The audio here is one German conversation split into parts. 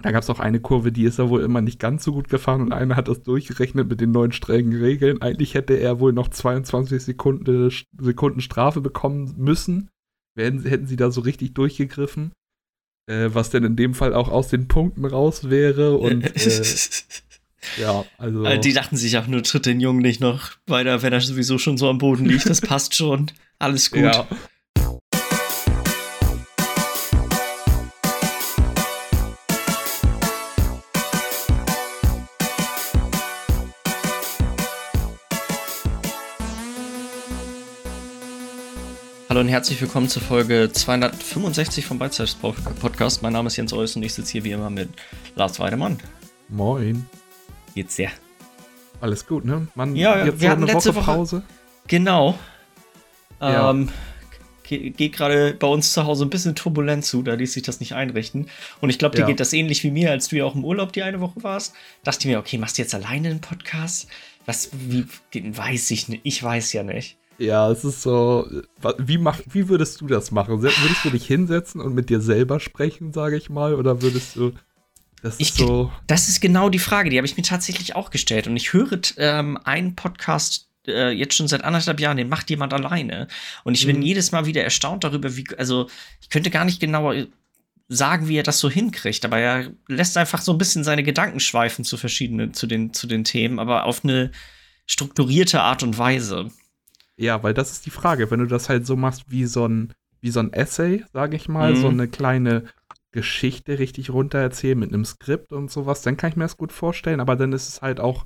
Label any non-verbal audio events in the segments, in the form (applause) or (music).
Da gab es auch eine Kurve, die ist er wohl immer nicht ganz so gut gefahren und einer hat das durchgerechnet mit den neuen strengen Regeln. Eigentlich hätte er wohl noch 22 Sekunden, Sekunden Strafe bekommen müssen. Werden, hätten sie da so richtig durchgegriffen. Äh, was denn in dem Fall auch aus den Punkten raus wäre. Und (laughs) äh, ja, also. Die dachten sich auch nur, tritt den Jungen nicht noch weiter, wenn er sowieso schon so am Boden liegt. Das passt schon. Alles gut. Ja. Hallo und herzlich willkommen zur Folge 265 vom Beizeits Podcast. Mein Name ist Jens Eus und ich sitze hier wie immer mit Lars Weidemann. Moin. Geht's dir? Alles gut, ne? Man, ja, jetzt wir hatten eine letzte Woche, Pause. Genau. Ja. Ähm, geht gerade bei uns zu Hause ein bisschen turbulent zu, da ließ sich das nicht einrichten. Und ich glaube, dir ja. geht das ähnlich wie mir, als du ja auch im Urlaub die eine Woche warst. Dachte ich mir, okay, machst du jetzt alleine einen Podcast? Was, wie, den weiß ich nicht. Ich weiß ja nicht. Ja, es ist so. Wie, mach, wie würdest du das machen? Würdest du dich hinsetzen und mit dir selber sprechen, sage ich mal? Oder würdest du. Das ist, ich, so das ist genau die Frage, die habe ich mir tatsächlich auch gestellt. Und ich höre ähm, einen Podcast äh, jetzt schon seit anderthalb Jahren, den macht jemand alleine. Und ich bin mhm. jedes Mal wieder erstaunt darüber, wie. Also, ich könnte gar nicht genauer sagen, wie er das so hinkriegt, aber er lässt einfach so ein bisschen seine Gedanken schweifen zu verschiedenen, zu den, zu den Themen, aber auf eine strukturierte Art und Weise. Ja, weil das ist die Frage. Wenn du das halt so machst wie so ein, wie so ein Essay, sage ich mal, mhm. so eine kleine Geschichte richtig runter erzählen mit einem Skript und sowas, dann kann ich mir das gut vorstellen. Aber dann ist es halt auch,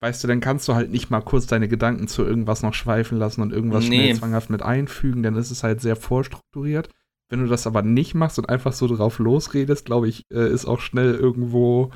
weißt du, dann kannst du halt nicht mal kurz deine Gedanken zu irgendwas noch schweifen lassen und irgendwas nee. schnell zwanghaft mit einfügen. Dann ist es halt sehr vorstrukturiert. Wenn du das aber nicht machst und einfach so drauf losredest, glaube ich, äh, ist auch schnell irgendwo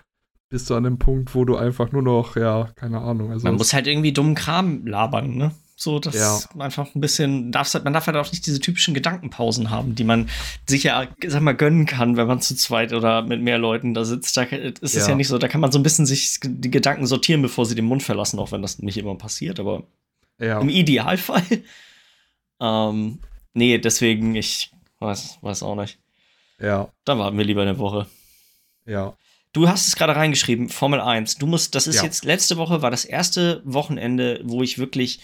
bist du an dem Punkt, wo du einfach nur noch, ja, keine Ahnung. Also Man muss halt irgendwie dummen Kram labern, ne? So, dass ja. einfach ein bisschen, darf's, halt, man darf halt auch nicht diese typischen Gedankenpausen haben, die man sich ja, sag mal, gönnen kann, wenn man zu zweit oder mit mehr Leuten da sitzt. Da ist es ja. ja nicht so, da kann man so ein bisschen sich die Gedanken sortieren, bevor sie den Mund verlassen, auch wenn das nicht immer passiert, aber ja. im Idealfall. (laughs) ähm, nee, deswegen, ich weiß, weiß auch nicht. Ja. Da warten wir lieber eine Woche. Ja. Du hast es gerade reingeschrieben, Formel 1. Du musst, das ist ja. jetzt, letzte Woche war das erste Wochenende, wo ich wirklich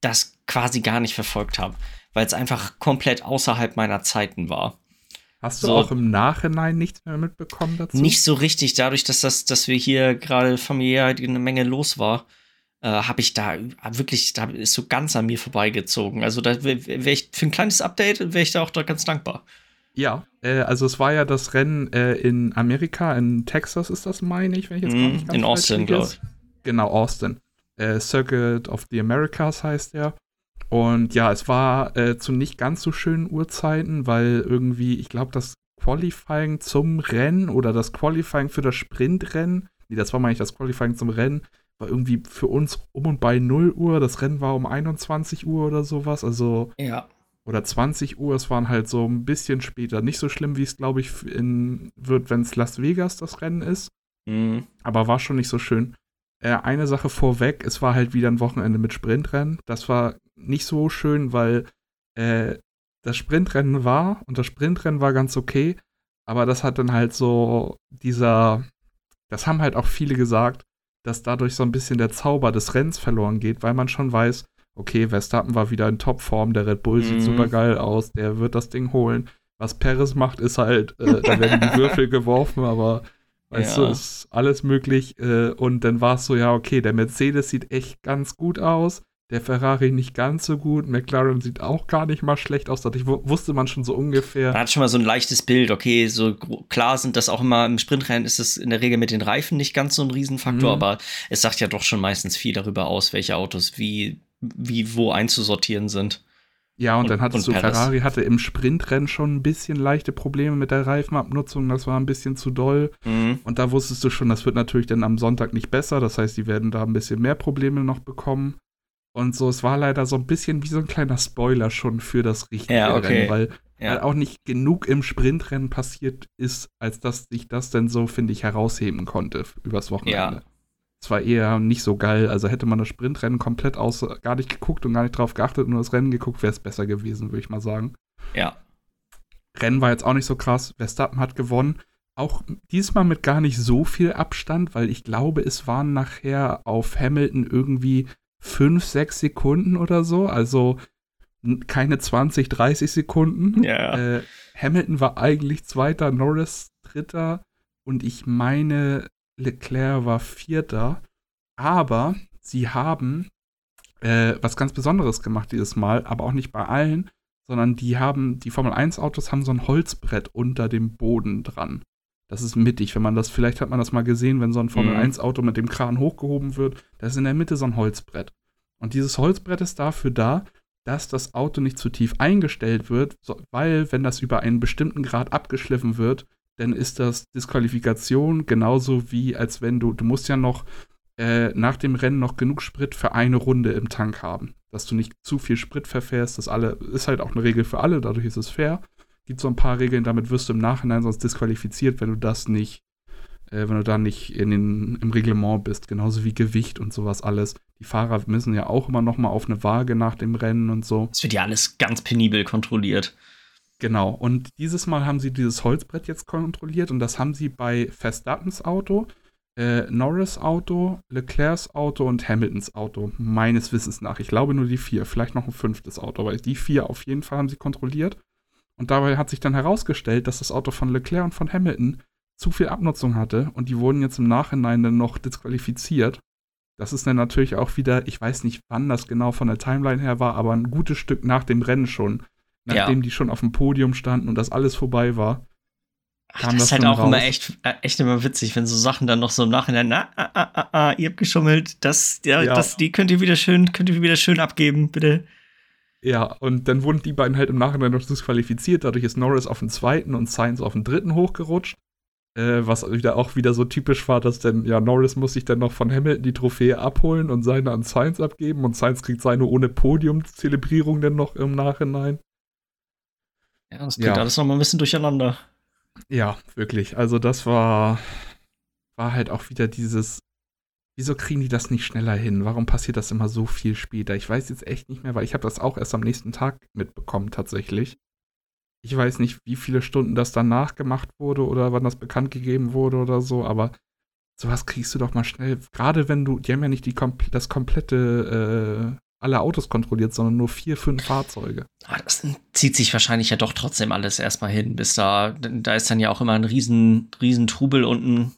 das quasi gar nicht verfolgt habe, weil es einfach komplett außerhalb meiner Zeiten war. Hast du so, auch im Nachhinein nichts mehr mitbekommen dazu? Nicht so richtig, dadurch, dass das, dass wir hier gerade familiär eine Menge los war, äh, habe ich da wirklich, da ist so ganz an mir vorbeigezogen. Also da wäre wär ich für ein kleines Update wäre ich da auch da ganz dankbar. Ja, äh, also es war ja das Rennen äh, in Amerika, in Texas ist das, meine ich, wenn ich jetzt mm, nicht ganz In Austin, glaube ich. Genau, Austin äh, Circuit of the Americas heißt er. Und ja, es war äh, zu nicht ganz so schönen Uhrzeiten, weil irgendwie, ich glaube, das Qualifying zum Rennen oder das Qualifying für das Sprintrennen, nee, das war mal nicht das Qualifying zum Rennen, war irgendwie für uns um und bei 0 Uhr. Das Rennen war um 21 Uhr oder sowas. Also. Ja. Oder 20 Uhr. Es waren halt so ein bisschen später. Nicht so schlimm, wie es, glaube ich, in, wird, wenn es Las Vegas das Rennen ist. Mhm. Aber war schon nicht so schön. Äh, eine Sache vorweg, es war halt wieder ein Wochenende mit Sprintrennen. Das war nicht so schön, weil äh, das Sprintrennen war und das Sprintrennen war ganz okay, aber das hat dann halt so dieser, das haben halt auch viele gesagt, dass dadurch so ein bisschen der Zauber des Rennens verloren geht, weil man schon weiß, okay, Verstappen war wieder in Topform, der Red Bull sieht mhm. super geil aus, der wird das Ding holen. Was Perez macht, ist halt, äh, da werden die (laughs) Würfel geworfen, aber Weißt ja. du, ist alles möglich. Äh, und dann war es so, ja, okay, der Mercedes sieht echt ganz gut aus. Der Ferrari nicht ganz so gut. McLaren sieht auch gar nicht mal schlecht aus. Dadurch wusste man schon so ungefähr. Man hat schon mal so ein leichtes Bild. Okay, so klar sind das auch immer im Sprintrennen ist es in der Regel mit den Reifen nicht ganz so ein Riesenfaktor, mhm. aber es sagt ja doch schon meistens viel darüber aus, welche Autos wie, wie wo einzusortieren sind. Ja, und, und dann hattest und du, Paris. Ferrari hatte im Sprintrennen schon ein bisschen leichte Probleme mit der Reifenabnutzung, das war ein bisschen zu doll. Mhm. Und da wusstest du schon, das wird natürlich dann am Sonntag nicht besser, das heißt, die werden da ein bisschen mehr Probleme noch bekommen. Und so, es war leider so ein bisschen wie so ein kleiner Spoiler schon für das richtige ja, okay. Rennen, weil, ja. weil auch nicht genug im Sprintrennen passiert ist, als dass sich das dann so, finde ich, herausheben konnte übers Wochenende. Ja. Es war eher nicht so geil. Also hätte man das Sprintrennen komplett aus, gar nicht geguckt und gar nicht drauf geachtet und nur das Rennen geguckt, wäre es besser gewesen, würde ich mal sagen. Ja. Rennen war jetzt auch nicht so krass. Verstappen hat gewonnen. Auch diesmal mit gar nicht so viel Abstand, weil ich glaube, es waren nachher auf Hamilton irgendwie 5, 6 Sekunden oder so. Also keine 20, 30 Sekunden. Ja. Äh, Hamilton war eigentlich Zweiter, Norris Dritter und ich meine, Leclerc war Vierter. Aber sie haben äh, was ganz Besonderes gemacht dieses Mal, aber auch nicht bei allen, sondern die haben, die Formel 1 Autos haben so ein Holzbrett unter dem Boden dran. Das ist mittig, wenn man das, vielleicht hat man das mal gesehen, wenn so ein Formel mhm. 1 Auto mit dem Kran hochgehoben wird, da ist in der Mitte so ein Holzbrett. Und dieses Holzbrett ist dafür da, dass das Auto nicht zu tief eingestellt wird, weil wenn das über einen bestimmten Grad abgeschliffen wird, dann ist das Disqualifikation genauso wie als wenn du, du musst ja noch äh, nach dem Rennen noch genug Sprit für eine Runde im Tank haben. Dass du nicht zu viel Sprit verfährst, das alle, ist halt auch eine Regel für alle, dadurch ist es fair. Gibt so ein paar Regeln, damit wirst du im Nachhinein sonst disqualifiziert, wenn du das nicht äh, wenn du da nicht in den, im Reglement bist, genauso wie Gewicht und sowas alles. Die Fahrer müssen ja auch immer noch mal auf eine Waage nach dem Rennen und so. Das wird ja alles ganz penibel kontrolliert. Genau, und dieses Mal haben sie dieses Holzbrett jetzt kontrolliert und das haben sie bei Verstappens Auto, äh, Norris Auto, Leclercs Auto und Hamiltons Auto, meines Wissens nach. Ich glaube nur die vier, vielleicht noch ein fünftes Auto, aber die vier auf jeden Fall haben sie kontrolliert. Und dabei hat sich dann herausgestellt, dass das Auto von Leclerc und von Hamilton zu viel Abnutzung hatte und die wurden jetzt im Nachhinein dann noch disqualifiziert. Das ist dann natürlich auch wieder, ich weiß nicht, wann das genau von der Timeline her war, aber ein gutes Stück nach dem Rennen schon. Nachdem ja. die schon auf dem Podium standen und das alles vorbei war. Ach, das, das ist halt auch raus. immer echt, äh, echt immer witzig, wenn so Sachen dann noch so im Nachhinein, na, ah, ah, ah, ah ihr habt geschummelt, das, ja, ja. das, die könnt ihr wieder schön, könnt ihr wieder schön abgeben, bitte. Ja, und dann wurden die beiden halt im Nachhinein noch disqualifiziert, dadurch ist Norris auf den zweiten und Sainz auf den dritten hochgerutscht. Äh, was wieder auch wieder so typisch war, dass dann, ja, Norris muss sich dann noch von Hamilton die Trophäe abholen und seine an Sainz abgeben und Sainz kriegt seine ohne Podium-Zelebrierung dann noch im Nachhinein. Ja, das geht ja. alles noch mal ein bisschen durcheinander. Ja, wirklich. Also das war, war halt auch wieder dieses, wieso kriegen die das nicht schneller hin? Warum passiert das immer so viel später? Ich weiß jetzt echt nicht mehr, weil ich habe das auch erst am nächsten Tag mitbekommen tatsächlich. Ich weiß nicht, wie viele Stunden das danach gemacht wurde oder wann das bekannt gegeben wurde oder so, aber sowas kriegst du doch mal schnell. Gerade wenn du, die haben ja nicht die, das komplette, äh, alle Autos kontrolliert, sondern nur vier, fünf Fahrzeuge. Ah, das zieht sich wahrscheinlich ja doch trotzdem alles erstmal hin, bis da, da ist dann ja auch immer ein riesen, riesen Trubel unten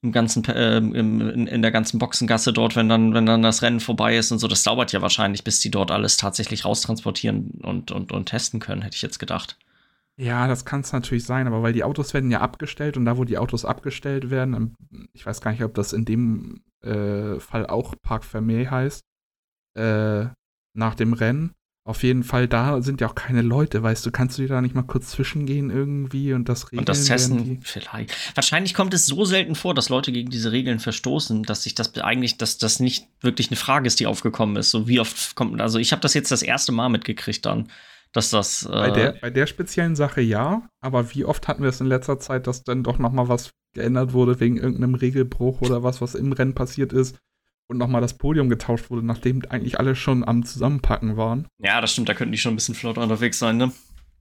im ganzen, äh, im, in, in, der ganzen Boxengasse dort, wenn dann, wenn dann das Rennen vorbei ist und so. Das dauert ja wahrscheinlich, bis die dort alles tatsächlich raustransportieren und, und, und testen können, hätte ich jetzt gedacht. Ja, das kann es natürlich sein, aber weil die Autos werden ja abgestellt und da, wo die Autos abgestellt werden, ich weiß gar nicht, ob das in dem äh, Fall auch Park Fermé heißt, äh, nach dem Rennen, auf jeden Fall, da sind ja auch keine Leute, weißt du, kannst du dir da nicht mal kurz zwischengehen irgendwie und das regeln? Und das testen vielleicht. Wahrscheinlich kommt es so selten vor, dass Leute gegen diese Regeln verstoßen, dass sich das eigentlich, dass das nicht wirklich eine Frage ist, die aufgekommen ist. So wie oft kommt, also ich habe das jetzt das erste Mal mitgekriegt dann, dass das. Äh bei, der, bei der speziellen Sache ja, aber wie oft hatten wir es in letzter Zeit, dass dann doch noch mal was geändert wurde wegen irgendeinem Regelbruch oder was, was im Rennen passiert ist? Und nochmal das Podium getauscht wurde, nachdem eigentlich alle schon am Zusammenpacken waren. Ja, das stimmt, da könnten die schon ein bisschen flotter unterwegs sein, ne?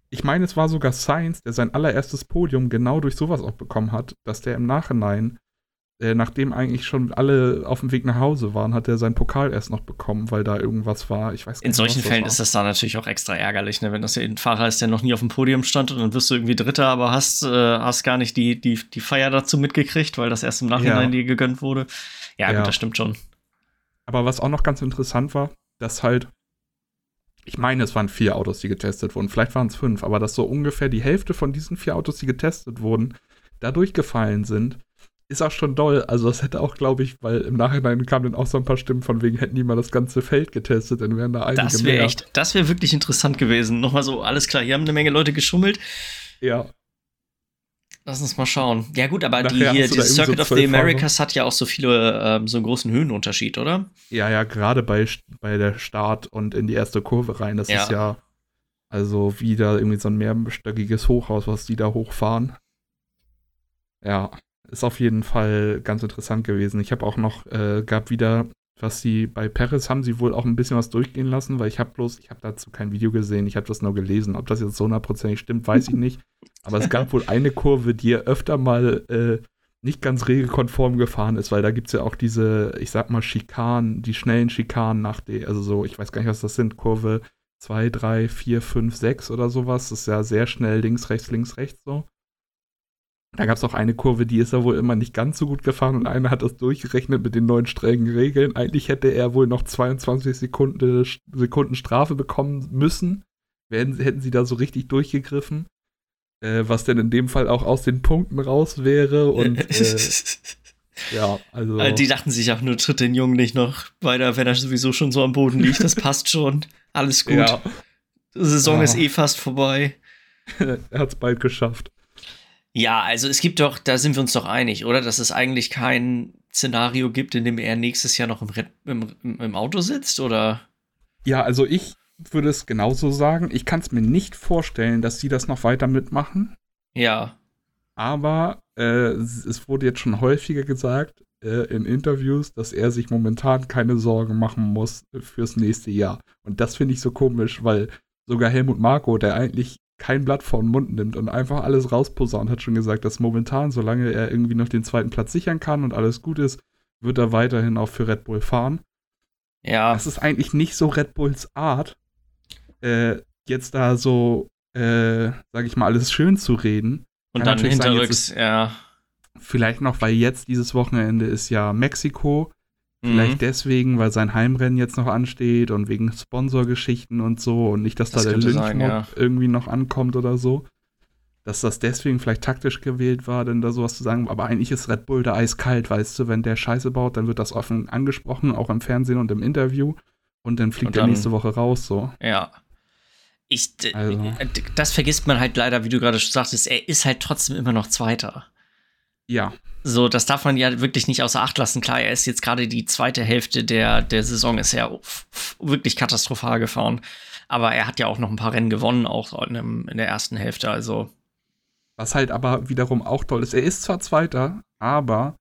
Ich meine, es war sogar Sainz, der sein allererstes Podium genau durch sowas auch bekommen hat, dass der im Nachhinein, äh, nachdem eigentlich schon alle auf dem Weg nach Hause waren, hat er seinen Pokal erst noch bekommen, weil da irgendwas war. Ich weiß In nicht, solchen Fällen ist das dann natürlich auch extra ärgerlich, ne? wenn das ja ein Fahrer ist, der noch nie auf dem Podium stand und dann wirst du irgendwie Dritter, aber hast, äh, hast gar nicht die, die, die Feier dazu mitgekriegt, weil das erst im Nachhinein ja. dir gegönnt wurde. Ja, ja, gut, das stimmt schon. Aber was auch noch ganz interessant war, dass halt, ich meine, es waren vier Autos, die getestet wurden, vielleicht waren es fünf, aber dass so ungefähr die Hälfte von diesen vier Autos, die getestet wurden, da durchgefallen sind, ist auch schon doll. Also das hätte auch, glaube ich, weil im Nachhinein kamen dann auch so ein paar Stimmen von wegen, hätten die mal das ganze Feld getestet, dann wären da einige Das wäre echt, das wäre wirklich interessant gewesen. Nochmal so, alles klar, hier haben eine Menge Leute geschummelt. Ja. Lass uns mal schauen. Ja, gut, aber die, hier, die Circuit so of the Americas hat ja auch so viele, ähm, so einen großen Höhenunterschied, oder? Ja, ja, gerade bei, bei der Start und in die erste Kurve rein. Das ja. ist ja also wieder irgendwie so ein mehrstöckiges Hochhaus, was die da hochfahren. Ja, ist auf jeden Fall ganz interessant gewesen. Ich habe auch noch, äh, gab wieder was sie bei Paris haben sie wohl auch ein bisschen was durchgehen lassen, weil ich habe bloß, ich habe dazu kein Video gesehen, ich habe das nur gelesen. Ob das jetzt so hundertprozentig stimmt, weiß ich (laughs) nicht. Aber es gab wohl eine Kurve, die er öfter mal äh, nicht ganz regelkonform gefahren ist, weil da gibt es ja auch diese, ich sag mal, Schikanen, die schnellen Schikanen nach der, also so, ich weiß gar nicht, was das sind, Kurve 2, 3, 4, 5, 6 oder sowas. Das ist ja sehr schnell links, rechts, links, rechts so. Da gab es auch eine Kurve, die ist er wohl immer nicht ganz so gut gefahren und einer hat das durchgerechnet mit den neuen strengen Regeln. Eigentlich hätte er wohl noch 22 Sekunden, Sekunden Strafe bekommen müssen, wenn, hätten sie da so richtig durchgegriffen. Äh, was denn in dem Fall auch aus den Punkten raus wäre und (laughs) äh, ja, also. Die dachten sich auch nur, tritt den Jungen nicht noch weiter, wenn er sowieso schon so am Boden liegt. Das passt schon. Alles (laughs) gut. Ja. Die Saison ja. ist eh fast vorbei. (laughs) er hat es bald geschafft. Ja, also es gibt doch, da sind wir uns doch einig, oder? Dass es eigentlich kein Szenario gibt, in dem er nächstes Jahr noch im, im, im Auto sitzt, oder? Ja, also ich würde es genauso sagen. Ich kann es mir nicht vorstellen, dass sie das noch weiter mitmachen. Ja. Aber äh, es wurde jetzt schon häufiger gesagt äh, in Interviews, dass er sich momentan keine Sorgen machen muss fürs nächste Jahr. Und das finde ich so komisch, weil sogar Helmut Marko, der eigentlich kein Blatt vor den Mund nimmt und einfach alles rausposaunt, hat schon gesagt, dass momentan, solange er irgendwie noch den zweiten Platz sichern kann und alles gut ist, wird er weiterhin auch für Red Bull fahren. Ja. Das ist eigentlich nicht so Red Bulls Art, äh, jetzt da so, äh, sag ich mal, alles schön zu reden. Und Kann dann hinterrücks, sagen, ja. Vielleicht noch, weil jetzt dieses Wochenende ist ja Mexiko. Vielleicht mhm. deswegen, weil sein Heimrennen jetzt noch ansteht und wegen Sponsorgeschichten und so und nicht, dass das da der Lynchmob ja. irgendwie noch ankommt oder so. Dass das deswegen vielleicht taktisch gewählt war, denn da sowas zu sagen. Aber eigentlich ist Red Bull da eiskalt, weißt du, wenn der Scheiße baut, dann wird das offen angesprochen, auch im Fernsehen und im Interview. Und dann fliegt und dann, er nächste Woche raus, so. Ja. Ich, also. Äh, das vergisst man halt leider, wie du gerade schon sagtest, er ist halt trotzdem immer noch Zweiter. Ja. So, das darf man ja wirklich nicht außer Acht lassen. Klar, er ist jetzt gerade die zweite Hälfte der, der Saison, ist ja wirklich katastrophal gefahren. Aber er hat ja auch noch ein paar Rennen gewonnen, auch in, dem, in der ersten Hälfte. Also. Was halt aber wiederum auch toll ist, er ist zwar Zweiter, aber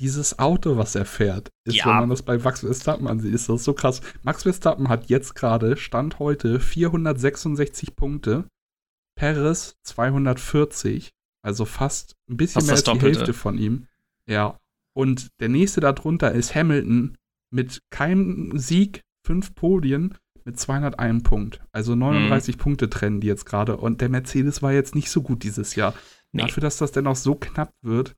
dieses Auto, was er fährt, ist, ja. wenn man das bei Max Verstappen ansieht, ist das so krass. Max Verstappen hat jetzt gerade, Stand heute, 466 Punkte, Perez 240, also fast ein bisschen mehr als die Hälfte von ihm. Ja. Und der nächste darunter ist Hamilton mit keinem Sieg, fünf Podien mit 201 Punkt. Also 39 mhm. Punkte trennen die jetzt gerade. Und der Mercedes war jetzt nicht so gut dieses Jahr. Nee. Dafür, dass das dennoch so knapp wird,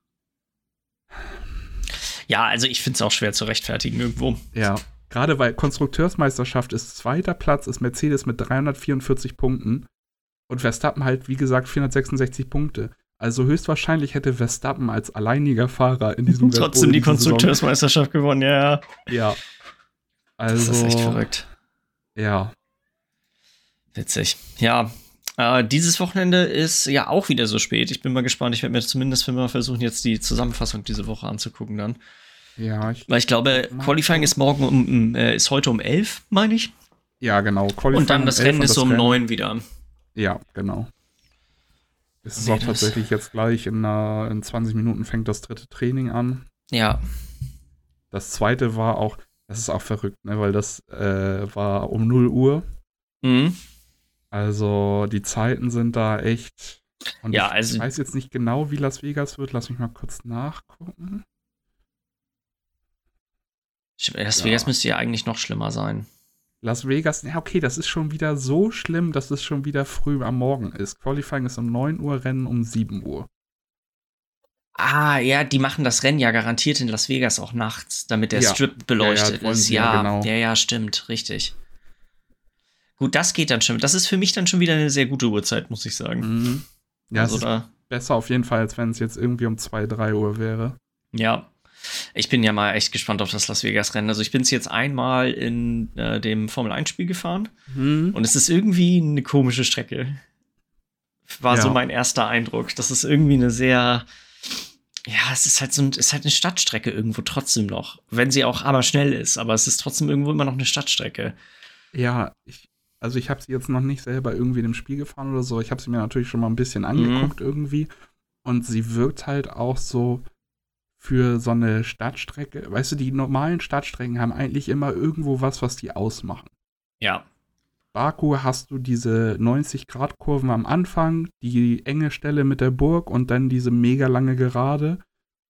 ja, also ich finde es auch schwer zu rechtfertigen irgendwo. Ja, gerade weil Konstrukteursmeisterschaft ist zweiter Platz, ist Mercedes mit 344 Punkten und Verstappen halt, wie gesagt, 466 Punkte. Also höchstwahrscheinlich hätte Verstappen als alleiniger Fahrer in diesem (laughs) Trotzdem die Konstrukteursmeisterschaft gewonnen, ja. Ja. Also, das ist echt verrückt. Ja. Witzig. Ja, äh, dieses Wochenende ist ja auch wieder so spät. Ich bin mal gespannt. Ich werde mir zumindest mal versuchen, jetzt die Zusammenfassung diese Woche anzugucken dann. Ja, ich Weil ich glaube, Qualifying ist morgen um, äh, ist heute um 11, meine ich. Ja, genau. Qualifying und dann das um Rennen ist um Rennen. 9 wieder. Ja, genau. Es ist auch tatsächlich jetzt gleich in, uh, in 20 Minuten fängt das dritte Training an. Ja. Das zweite war auch, das ist auch verrückt, ne, weil das äh, war um 0 Uhr. Mhm. Also die Zeiten sind da echt. Und ja, ich also, weiß jetzt nicht genau, wie Las Vegas wird. Lass mich mal kurz nachgucken. Las ja. Vegas müsste ja eigentlich noch schlimmer sein. Las Vegas, ja, okay, das ist schon wieder so schlimm, dass es schon wieder früh am Morgen ist. Qualifying ist um 9 Uhr, Rennen um 7 Uhr. Ah, ja, die machen das Rennen ja garantiert in Las Vegas auch nachts, damit der ja. Strip beleuchtet ja, ja, ist. Ja, genau. ja, ja, stimmt, richtig. Gut, das geht dann schon. Das ist für mich dann schon wieder eine sehr gute Uhrzeit, muss ich sagen. Mhm. Ja, also da, besser auf jeden Fall, als wenn es jetzt irgendwie um 2, 3 Uhr wäre. Ja. Ich bin ja mal echt gespannt auf das Las Vegas-Rennen. Also ich bin es jetzt einmal in äh, dem Formel-1-Spiel gefahren mhm. und es ist irgendwie eine komische Strecke. War ja. so mein erster Eindruck. Das ist irgendwie eine sehr, ja, es ist halt so ein, ist halt eine Stadtstrecke irgendwo trotzdem noch. Wenn sie auch aber schnell ist, aber es ist trotzdem irgendwo immer noch eine Stadtstrecke. Ja, ich, also ich habe sie jetzt noch nicht selber irgendwie in dem Spiel gefahren oder so. Ich habe sie mir natürlich schon mal ein bisschen angeguckt mhm. irgendwie. Und sie wirkt halt auch so für so eine Stadtstrecke, weißt du, die normalen Stadtstrecken haben eigentlich immer irgendwo was, was die ausmachen. Ja. Baku hast du diese 90-Grad-Kurven am Anfang, die enge Stelle mit der Burg und dann diese mega lange Gerade,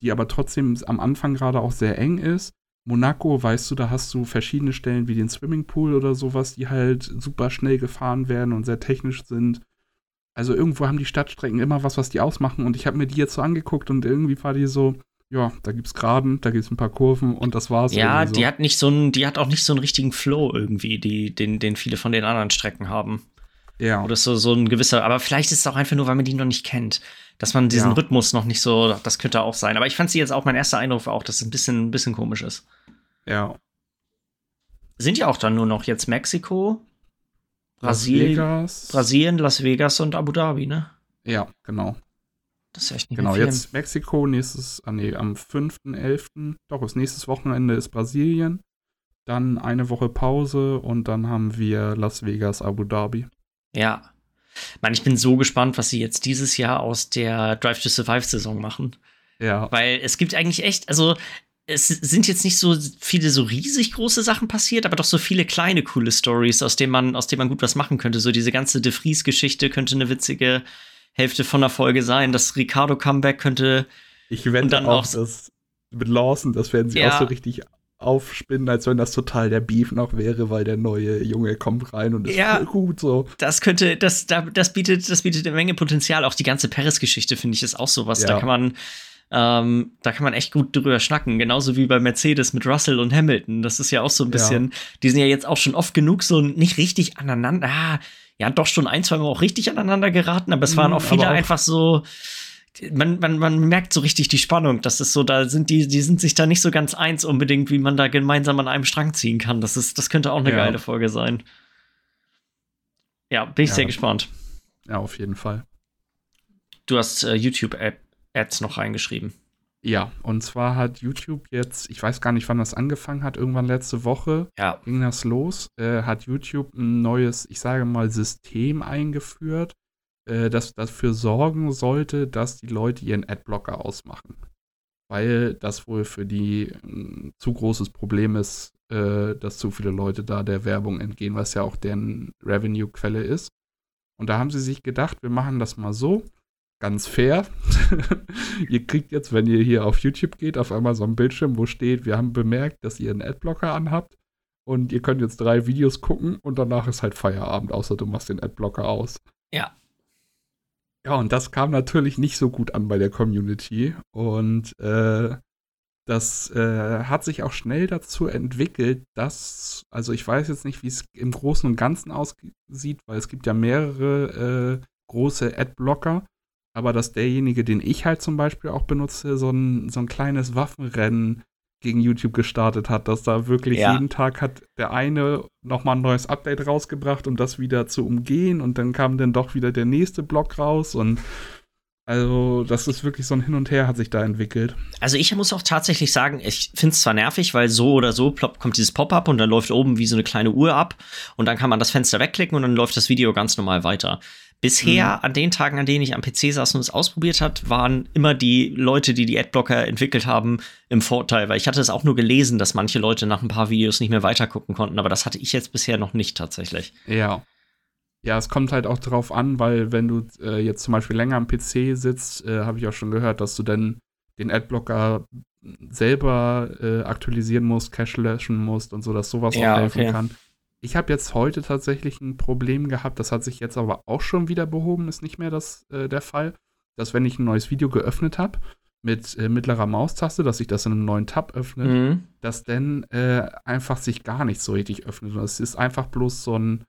die aber trotzdem am Anfang gerade auch sehr eng ist. Monaco, weißt du, da hast du verschiedene Stellen wie den Swimmingpool oder sowas, die halt super schnell gefahren werden und sehr technisch sind. Also irgendwo haben die Stadtstrecken immer was, was die ausmachen. Und ich habe mir die jetzt so angeguckt und irgendwie war die so, ja, da gibt's Graden, da gibt's ein paar Kurven und das war's. Ja, so. die hat nicht so einen, die hat auch nicht so einen richtigen Flow irgendwie, die, den, den viele von den anderen Strecken haben. Ja. Oder so, so ein gewisser, aber vielleicht ist es auch einfach nur, weil man die noch nicht kennt. Dass man diesen ja. Rhythmus noch nicht so, das könnte auch sein. Aber ich fand sie jetzt auch, mein erster Eindruck war auch, dass es ein bisschen, ein bisschen komisch ist. Ja. Sind ja auch dann nur noch jetzt Mexiko, Brasilien, Las Brasilien, Las Vegas und Abu Dhabi, ne? Ja, genau. Das ist echt nicht Genau, jetzt Mexiko, nächstes, ah nee, am 5.11., doch, das nächste Wochenende ist Brasilien. Dann eine Woche Pause und dann haben wir Las Vegas, Abu Dhabi. Ja. Mann, ich bin so gespannt, was sie jetzt dieses Jahr aus der Drive to Survive Saison machen. Ja. Weil es gibt eigentlich echt, also es sind jetzt nicht so viele so riesig große Sachen passiert, aber doch so viele kleine coole Stories, aus denen man, aus denen man gut was machen könnte. So diese ganze De Vries-Geschichte könnte eine witzige Hälfte von der Folge sein. Das Ricardo-Comeback könnte. Ich wende dann auch, das mit Lawson, das werden sie ja. auch so richtig aufspinnen, als wenn das total der Beef noch wäre, weil der neue Junge kommt rein und ist ja, voll gut so. Das könnte, das, das bietet, das bietet eine Menge Potenzial. Auch die ganze Paris-Geschichte finde ich ist auch sowas. Ja. Da kann man ähm, da kann man echt gut drüber schnacken. Genauso wie bei Mercedes mit Russell und Hamilton. Das ist ja auch so ein bisschen, ja. die sind ja jetzt auch schon oft genug so nicht richtig aneinander. Ah, ja, doch schon ein, zwei Mal auch richtig aneinander geraten, aber es waren mhm, auch viele auch einfach so. Man, man, man merkt so richtig die Spannung. Das ist so, da sind die, die sind sich da nicht so ganz eins unbedingt, wie man da gemeinsam an einem Strang ziehen kann. Das ist, das könnte auch eine ja. geile Folge sein. Ja, bin ich ja. sehr gespannt. Ja, auf jeden Fall. Du hast äh, YouTube-App Ads noch reingeschrieben. Ja, und zwar hat YouTube jetzt, ich weiß gar nicht, wann das angefangen hat, irgendwann letzte Woche ja. ging das los, äh, hat YouTube ein neues, ich sage mal, System eingeführt, äh, das dafür sorgen sollte, dass die Leute ihren Adblocker ausmachen. Weil das wohl für die ein zu großes Problem ist, äh, dass zu viele Leute da der Werbung entgehen, was ja auch deren Revenue-Quelle ist. Und da haben sie sich gedacht, wir machen das mal so ganz fair. (laughs) ihr kriegt jetzt, wenn ihr hier auf YouTube geht, auf einmal so ein Bildschirm, wo steht, wir haben bemerkt, dass ihr einen Adblocker anhabt und ihr könnt jetzt drei Videos gucken und danach ist halt Feierabend, außer du machst den Adblocker aus. Ja. Ja, und das kam natürlich nicht so gut an bei der Community. Und äh, das äh, hat sich auch schnell dazu entwickelt, dass, also ich weiß jetzt nicht, wie es im Großen und Ganzen aussieht, weil es gibt ja mehrere äh, große Adblocker. Aber dass derjenige, den ich halt zum Beispiel auch benutze, so ein, so ein kleines Waffenrennen gegen YouTube gestartet hat, dass da wirklich ja. jeden Tag hat der eine nochmal ein neues Update rausgebracht, um das wieder zu umgehen und dann kam dann doch wieder der nächste Block raus und also, das ist wirklich so ein Hin und Her hat sich da entwickelt. Also, ich muss auch tatsächlich sagen, ich finde es zwar nervig, weil so oder so plopp, kommt dieses Pop-up und dann läuft oben wie so eine kleine Uhr ab und dann kann man das Fenster wegklicken und dann läuft das Video ganz normal weiter. Bisher, mhm. an den Tagen, an denen ich am PC saß und es ausprobiert hat, waren immer die Leute, die die Adblocker entwickelt haben, im Vorteil, weil ich hatte es auch nur gelesen, dass manche Leute nach ein paar Videos nicht mehr weitergucken konnten, aber das hatte ich jetzt bisher noch nicht tatsächlich. Ja. Ja, es kommt halt auch drauf an, weil wenn du äh, jetzt zum Beispiel länger am PC sitzt, äh, habe ich auch schon gehört, dass du dann den Adblocker selber äh, aktualisieren musst, Cache löschen musst und so, dass sowas ja, auch helfen okay. kann. Ich habe jetzt heute tatsächlich ein Problem gehabt, das hat sich jetzt aber auch schon wieder behoben, ist nicht mehr das, äh, der Fall, dass wenn ich ein neues Video geöffnet habe, mit äh, mittlerer Maustaste, dass sich das in einem neuen Tab öffnet, mhm. dass dann äh, einfach sich gar nicht so richtig öffnet. Es ist einfach bloß so ein,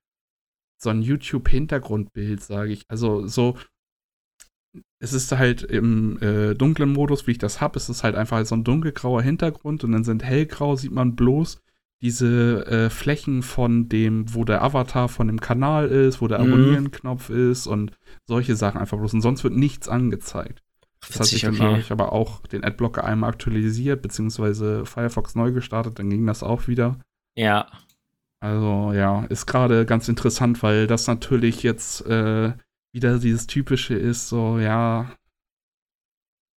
so ein YouTube-Hintergrundbild, sage ich. Also so, es ist halt im äh, dunklen Modus, wie ich das habe, es ist halt einfach so ein dunkelgrauer Hintergrund und dann sind hellgrau, sieht man bloß diese äh, Flächen von dem, wo der Avatar von dem Kanal ist, wo der mhm. Abonnieren-Knopf ist und solche Sachen einfach bloß. Und sonst wird nichts angezeigt. Das hat sich okay. dann ich aber auch den Adblocker einmal aktualisiert, beziehungsweise Firefox neu gestartet, dann ging das auch wieder. Ja. Also ja, ist gerade ganz interessant, weil das natürlich jetzt äh, wieder dieses typische ist, so ja,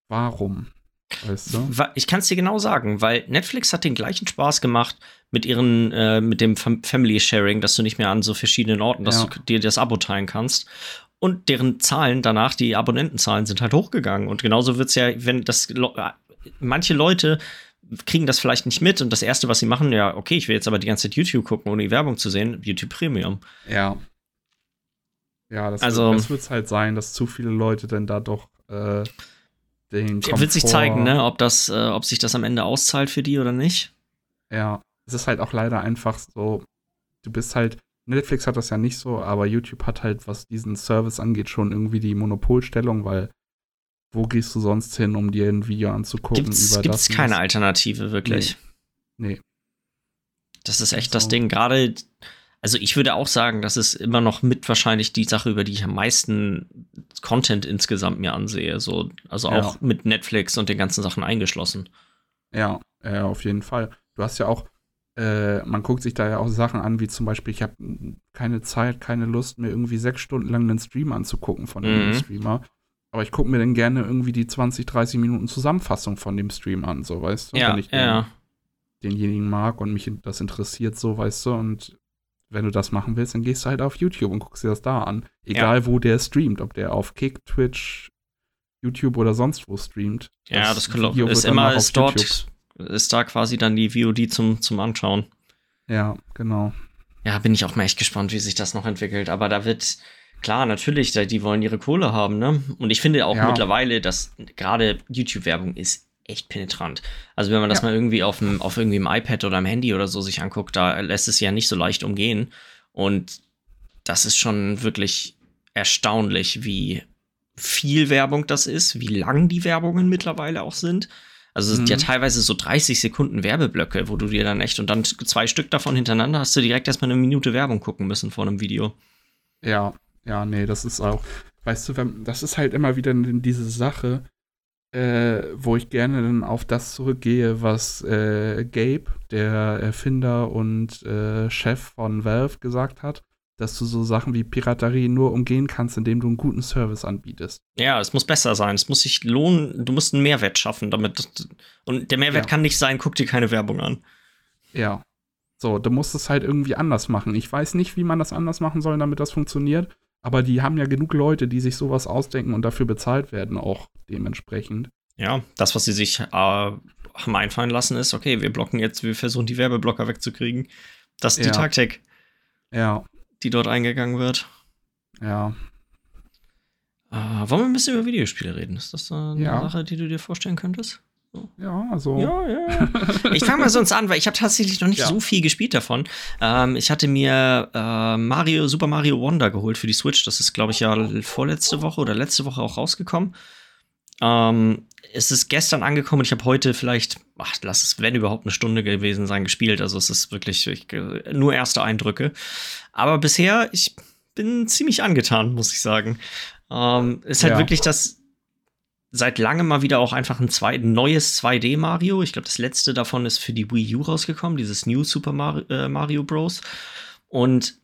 warum? Weißt du? Ich kann es dir genau sagen, weil Netflix hat den gleichen Spaß gemacht mit ihren, äh, mit dem Family Sharing, dass du nicht mehr an so verschiedenen Orten, dass ja. du dir das Abo teilen kannst. Und deren Zahlen danach, die Abonnentenzahlen, sind halt hochgegangen. Und genauso wird es ja, wenn das äh, manche Leute kriegen das vielleicht nicht mit und das erste, was sie machen, ja, okay, ich will jetzt aber die ganze Zeit YouTube gucken, ohne die Werbung zu sehen, YouTube Premium. Ja. Ja, das also, wird es halt sein, dass zu viele Leute dann da doch äh, den Komfort Wird sich zeigen, ne, ob das, äh, ob sich das am Ende auszahlt für die oder nicht. Ja, es ist halt auch leider einfach so, du bist halt, Netflix hat das ja nicht so, aber YouTube hat halt, was diesen Service angeht, schon irgendwie die Monopolstellung, weil wo gehst du sonst hin, um dir ein Video anzugucken? Gibt's, über gibt's das keine Alternative, wirklich. Nee. nee. Das ist echt also. das Ding. Gerade, also ich würde auch sagen, das ist immer noch mit wahrscheinlich die Sache, über die ich am meisten Content insgesamt mir ansehe. So, also auch ja. mit Netflix und den ganzen Sachen eingeschlossen. Ja, ja, auf jeden Fall. Du hast ja auch, äh, man guckt sich da ja auch Sachen an, wie zum Beispiel, ich habe keine Zeit, keine Lust, mir irgendwie sechs Stunden lang einen Stream anzugucken von einem mhm. Streamer. Aber ich gucke mir dann gerne irgendwie die 20, 30 Minuten Zusammenfassung von dem Stream an, so weißt du? Ja, wenn ich den, ja. denjenigen mag und mich das interessiert, so weißt du. Und wenn du das machen willst, dann gehst du halt auf YouTube und guckst dir das da an. Egal ja. wo der streamt, ob der auf Kick, Twitch, YouTube oder sonst wo streamt. Ja, das, das ist immer ist dort, ist da quasi dann die VOD zum, zum Anschauen. Ja, genau. Ja, bin ich auch mal echt gespannt, wie sich das noch entwickelt. Aber da wird, Klar, natürlich, die wollen ihre Kohle haben, ne? Und ich finde auch ja. mittlerweile, dass gerade YouTube-Werbung ist echt penetrant. Also wenn man das ja. mal irgendwie auf, dem, auf irgendwie im iPad oder am Handy oder so sich anguckt, da lässt es ja nicht so leicht umgehen. Und das ist schon wirklich erstaunlich, wie viel Werbung das ist, wie lang die Werbungen mittlerweile auch sind. Also es sind ja mhm. teilweise so 30 Sekunden Werbeblöcke, wo du dir dann echt und dann zwei Stück davon hintereinander hast du direkt erstmal eine Minute Werbung gucken müssen vor einem Video. Ja, ja, nee, das ist auch, weißt du, das ist halt immer wieder diese Sache, äh, wo ich gerne dann auf das zurückgehe, was äh, Gabe, der Erfinder und äh, Chef von Valve, gesagt hat, dass du so Sachen wie Piraterie nur umgehen kannst, indem du einen guten Service anbietest. Ja, es muss besser sein, es muss sich lohnen, du musst einen Mehrwert schaffen, damit und der Mehrwert ja. kann nicht sein, guck dir keine Werbung an. Ja. So, du musst es halt irgendwie anders machen. Ich weiß nicht, wie man das anders machen soll, damit das funktioniert. Aber die haben ja genug Leute, die sich sowas ausdenken und dafür bezahlt werden, auch dementsprechend. Ja, das, was sie sich äh, haben einfallen lassen, ist, okay, wir blocken jetzt, wir versuchen die Werbeblocker wegzukriegen. Das ist die Taktik. Ja. Die dort eingegangen wird. Ja. Äh, wollen wir ein bisschen über Videospiele reden? Ist das eine ja. Sache, die du dir vorstellen könntest? Ja, also. Ja, ja. (laughs) Ich fange mal sonst an, weil ich habe tatsächlich noch nicht ja. so viel gespielt davon. Ähm, ich hatte mir äh, Mario, Super Mario Wonder geholt für die Switch. Das ist, glaube ich, ja vorletzte Woche oder letzte Woche auch rausgekommen. Ähm, es ist gestern angekommen und ich habe heute vielleicht, ach, lass es, wenn überhaupt eine Stunde gewesen sein, gespielt. Also es ist wirklich ich, nur erste Eindrücke. Aber bisher, ich bin ziemlich angetan, muss ich sagen. Ähm, ist halt ja. wirklich das seit langem mal wieder auch einfach ein zwei, neues 2D Mario. Ich glaube, das letzte davon ist für die Wii U rausgekommen, dieses New Super Mario, äh, Mario Bros. Und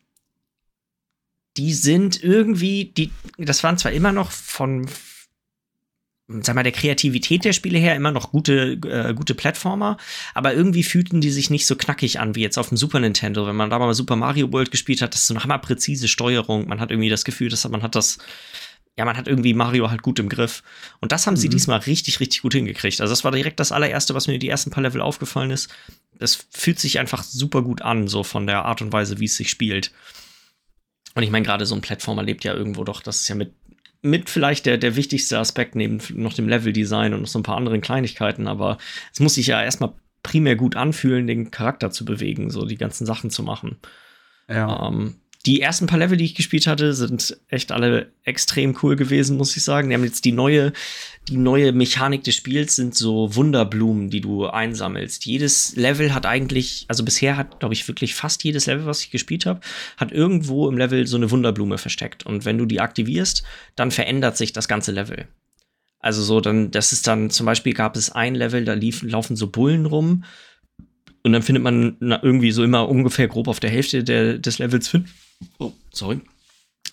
die sind irgendwie, die, das waren zwar immer noch von, sag mal, der Kreativität der Spiele her immer noch gute, äh, gute Plattformer, aber irgendwie fühlten die sich nicht so knackig an wie jetzt auf dem Super Nintendo. Wenn man da mal Super Mario World gespielt hat, das ist so eine hammerpräzise Steuerung. Man hat irgendwie das Gefühl, dass man hat das ja, man hat irgendwie Mario halt gut im Griff. Und das haben mhm. sie diesmal richtig, richtig gut hingekriegt. Also, das war direkt das allererste, was mir die ersten paar Level aufgefallen ist. Es fühlt sich einfach super gut an, so von der Art und Weise, wie es sich spielt. Und ich meine, gerade so ein Plattformer lebt ja irgendwo doch, das ist ja mit, mit vielleicht der, der wichtigste Aspekt neben noch dem Leveldesign und noch so ein paar anderen Kleinigkeiten, aber es muss sich ja erstmal primär gut anfühlen, den Charakter zu bewegen, so die ganzen Sachen zu machen. Ja. Ähm, die ersten paar Level, die ich gespielt hatte, sind echt alle extrem cool gewesen, muss ich sagen. Die haben jetzt die neue, die neue Mechanik des Spiels sind so Wunderblumen, die du einsammelst. Jedes Level hat eigentlich, also bisher hat, glaube ich, wirklich fast jedes Level, was ich gespielt habe, hat irgendwo im Level so eine Wunderblume versteckt. Und wenn du die aktivierst, dann verändert sich das ganze Level. Also so, dann, das ist dann, zum Beispiel gab es ein Level, da lief, laufen so Bullen rum. Und dann findet man irgendwie so immer ungefähr grob auf der Hälfte der, des Levels oh, sorry,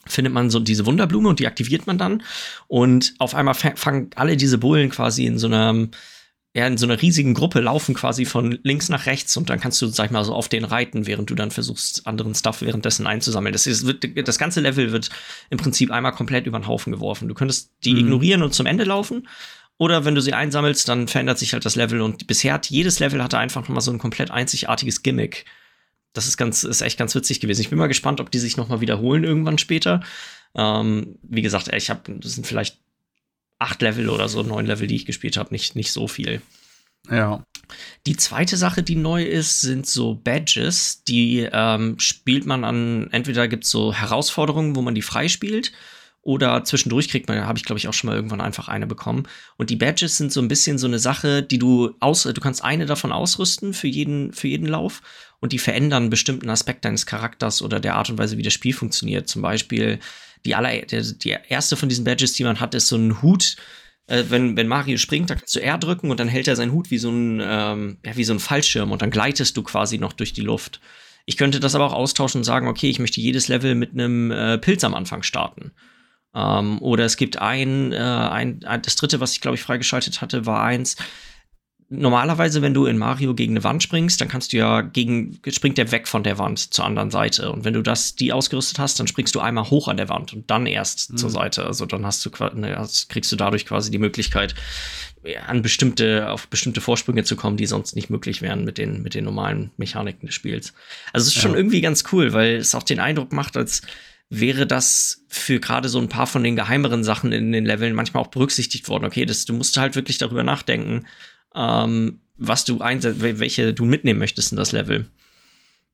findet man so diese Wunderblume und die aktiviert man dann. Und auf einmal fangen alle diese Bullen quasi in so einer ja, in so einer riesigen Gruppe laufen quasi von links nach rechts und dann kannst du, sag ich mal, so auf den reiten, während du dann versuchst, anderen Stuff währenddessen einzusammeln. Das, ist, wird, das ganze Level wird im Prinzip einmal komplett über den Haufen geworfen. Du könntest die mhm. ignorieren und zum Ende laufen. Oder wenn du sie einsammelst, dann verändert sich halt das Level. Und bisher hat jedes Level hatte einfach nochmal so ein komplett einzigartiges Gimmick. Das ist ganz, ist echt ganz witzig gewesen. Ich bin mal gespannt, ob die sich nochmal wiederholen irgendwann später. Ähm, wie gesagt, ich habe, das sind vielleicht acht Level oder so, neun Level, die ich gespielt habe, nicht, nicht so viel. Ja. Die zweite Sache, die neu ist, sind so Badges. Die ähm, spielt man an, entweder gibt es so Herausforderungen, wo man die freispielt, oder zwischendurch kriegt man, habe ich glaube ich auch schon mal irgendwann einfach eine bekommen. Und die Badges sind so ein bisschen so eine Sache, die du aus, du kannst eine davon ausrüsten für jeden, für jeden Lauf und die verändern einen bestimmten Aspekt deines Charakters oder der Art und Weise, wie das Spiel funktioniert. Zum Beispiel die aller, die, erste von diesen Badges, die man hat, ist so ein Hut. Äh, wenn, wenn Mario springt, dann kannst du R drücken und dann hält er seinen Hut wie so ein, ähm, ja, wie so ein Fallschirm und dann gleitest du quasi noch durch die Luft. Ich könnte das aber auch austauschen und sagen, okay, ich möchte jedes Level mit einem äh, Pilz am Anfang starten. Ähm, oder es gibt ein, äh, ein, ein, das dritte, was ich glaube ich freigeschaltet hatte, war eins, normalerweise, wenn du in Mario gegen eine Wand springst, dann kannst du ja gegen, springt der weg von der Wand zur anderen Seite. Und wenn du das, die ausgerüstet hast, dann springst du einmal hoch an der Wand und dann erst mhm. zur Seite. Also dann hast du, ne, kriegst du dadurch quasi die Möglichkeit, an bestimmte, auf bestimmte Vorsprünge zu kommen, die sonst nicht möglich wären mit den, mit den normalen Mechaniken des Spiels. Also es ist schon ja. irgendwie ganz cool, weil es auch den Eindruck macht, als wäre das für gerade so ein paar von den geheimeren Sachen in den Leveln manchmal auch berücksichtigt worden. Okay, das, du musst halt wirklich darüber nachdenken, ähm, was du einsetzt, welche du mitnehmen möchtest in das Level.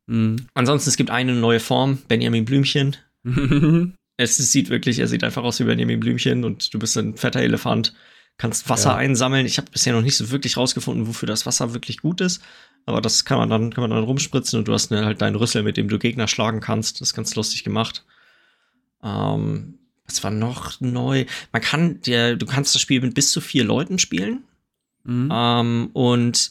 Mhm. Ansonsten, es gibt eine neue Form, Benjamin Blümchen. (laughs) es sieht wirklich, er sieht einfach aus wie Benjamin Blümchen und du bist ein fetter Elefant, kannst Wasser ja. einsammeln. Ich habe bisher noch nicht so wirklich rausgefunden, wofür das Wasser wirklich gut ist. Aber das kann man dann, kann man dann rumspritzen und du hast halt deinen Rüssel, mit dem du Gegner schlagen kannst. Das ist ganz lustig gemacht. Ähm, was war noch neu? Man kann, dir, du kannst das Spiel mit bis zu vier Leuten spielen. Mhm. Ähm, und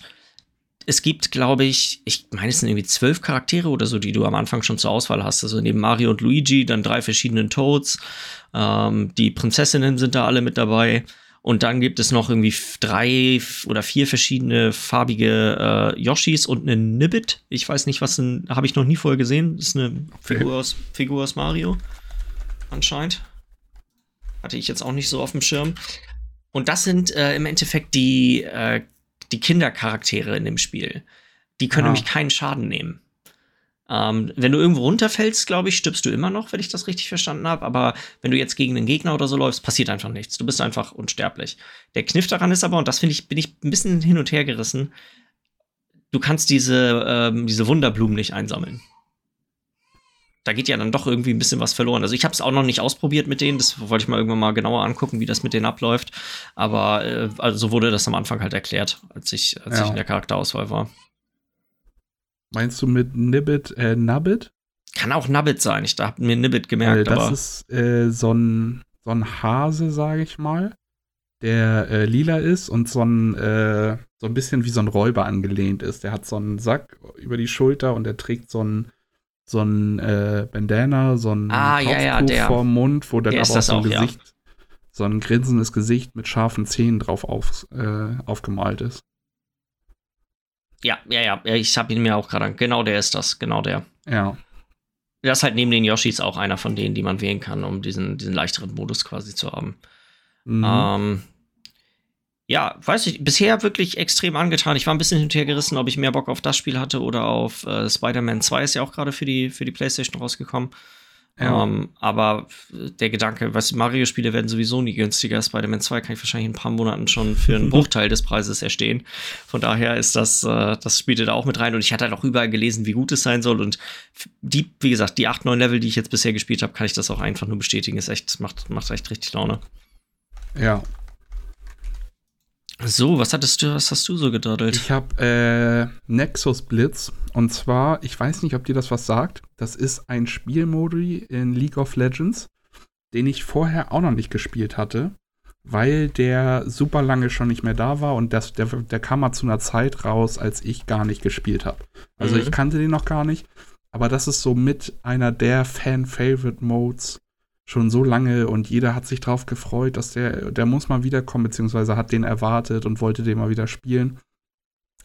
es gibt, glaube ich, ich meine, es sind irgendwie zwölf Charaktere oder so, die du am Anfang schon zur Auswahl hast. Also neben Mario und Luigi dann drei verschiedene Toads. Ähm, die Prinzessinnen sind da alle mit dabei. Und dann gibt es noch irgendwie drei oder vier verschiedene farbige äh, Yoshis und eine Nibbit. Ich weiß nicht, was ein, habe ich noch nie vorher gesehen. Das ist eine Figur aus, Figur aus Mario. Anscheinend. Hatte ich jetzt auch nicht so auf dem Schirm. Und das sind äh, im Endeffekt die, äh, die Kindercharaktere in dem Spiel. Die können ja. nämlich keinen Schaden nehmen. Ähm, wenn du irgendwo runterfällst, glaube ich, stirbst du immer noch, wenn ich das richtig verstanden habe. Aber wenn du jetzt gegen einen Gegner oder so läufst, passiert einfach nichts. Du bist einfach unsterblich. Der Kniff daran ist aber, und das finde ich, bin ich ein bisschen hin und her gerissen, du kannst diese, ähm, diese Wunderblumen nicht einsammeln da geht ja dann doch irgendwie ein bisschen was verloren. Also ich habe es auch noch nicht ausprobiert mit denen, das wollte ich mal irgendwann mal genauer angucken, wie das mit denen abläuft. Aber äh, also so wurde das am Anfang halt erklärt, als ich, als ja. ich in der Charakterauswahl war. Meinst du mit Nibbit, äh, Nubbit? Kann auch Nubbit sein, ich habe mir Nibbit gemerkt. Äh, das ist äh, so, ein, so ein Hase, sage ich mal, der äh, lila ist und so ein, äh, so ein bisschen wie so ein Räuber angelehnt ist. Der hat so einen Sack über die Schulter und der trägt so ein so ein äh, Bandana, so ein ah, Kopftuch ja, ja, vorm Mund, wo dann aber auch so ein auch, Gesicht, ja. so ein grinsendes Gesicht mit scharfen Zähnen drauf auf, äh, aufgemalt ist. Ja, ja, ja, ich habe ihn mir auch gerade, genau der ist das, genau der. Ja. Das ist halt neben den Yoshis auch einer von denen, die man wählen kann, um diesen, diesen leichteren Modus quasi zu haben. Mhm. Ähm, ja, weiß ich, bisher wirklich extrem angetan. Ich war ein bisschen hinterhergerissen, ob ich mehr Bock auf das Spiel hatte oder auf äh, Spider-Man 2 ist ja auch gerade für die, für die PlayStation rausgekommen. Ja. Ähm, aber der Gedanke, was Mario-Spiele werden sowieso nie günstiger. Spider-Man 2 kann ich wahrscheinlich in ein paar Monaten schon für einen (laughs) Bruchteil des Preises erstehen. Von daher ist das, äh, das spielte da auch mit rein. Und ich hatte halt auch überall gelesen, wie gut es sein soll. Und die, wie gesagt, die 8, 9 Level, die ich jetzt bisher gespielt habe, kann ich das auch einfach nur bestätigen. Ist echt, macht, macht echt richtig Laune. Ja, so, was hattest du, was hast du so gedadelt? Ich habe äh, Nexus Blitz und zwar, ich weiß nicht, ob dir das was sagt. Das ist ein Spielmodi in League of Legends, den ich vorher auch noch nicht gespielt hatte, weil der super lange schon nicht mehr da war und das, der, der kam mal zu einer Zeit raus, als ich gar nicht gespielt habe. Also mhm. ich kannte den noch gar nicht, aber das ist so mit einer der Fan-Favorite-Modes schon so lange und jeder hat sich drauf gefreut, dass der, der muss mal wiederkommen, beziehungsweise hat den erwartet und wollte den mal wieder spielen.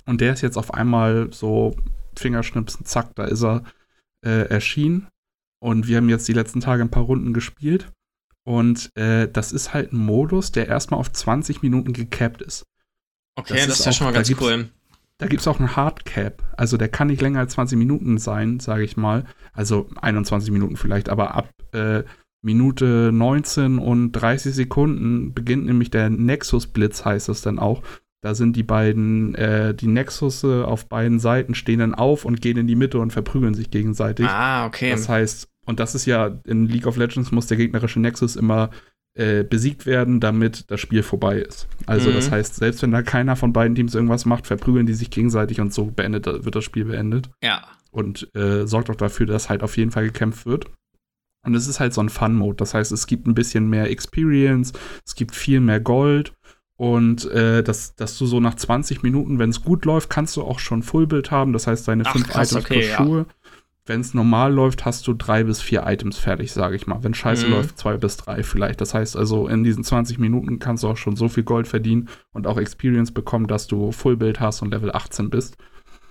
Und der ist jetzt auf einmal so Fingerschnipsen, zack, da ist er äh, erschienen. Und wir haben jetzt die letzten Tage ein paar Runden gespielt. Und äh, das ist halt ein Modus, der erstmal auf 20 Minuten gecapped ist. Okay, das, das ist ja schon mal ganz cool. Da gibt es auch einen Hardcap. Also der kann nicht länger als 20 Minuten sein, sage ich mal. Also 21 Minuten vielleicht, aber ab äh, Minute 19 und 30 Sekunden beginnt nämlich der Nexus-Blitz, heißt das dann auch. Da sind die beiden, äh, die Nexusse auf beiden Seiten stehen dann auf und gehen in die Mitte und verprügeln sich gegenseitig. Ah, okay. Das heißt, und das ist ja, in League of Legends muss der gegnerische Nexus immer äh, besiegt werden, damit das Spiel vorbei ist. Also mhm. das heißt, selbst wenn da keiner von beiden Teams irgendwas macht, verprügeln die sich gegenseitig und so beendet, wird das Spiel beendet. Ja. Und äh, sorgt auch dafür, dass halt auf jeden Fall gekämpft wird. Und es ist halt so ein Fun-Mode. Das heißt, es gibt ein bisschen mehr Experience, es gibt viel mehr Gold und äh, dass, dass du so nach 20 Minuten, wenn es gut läuft, kannst du auch schon Fullbild haben. Das heißt, deine Ach, fünf krass, Items okay, pro Schuhe. Ja. Wenn es normal läuft, hast du drei bis vier Items fertig, sage ich mal. Wenn scheiße mhm. läuft, zwei bis drei vielleicht. Das heißt also, in diesen 20 Minuten kannst du auch schon so viel Gold verdienen und auch Experience bekommen, dass du Fullbild hast und Level 18 bist.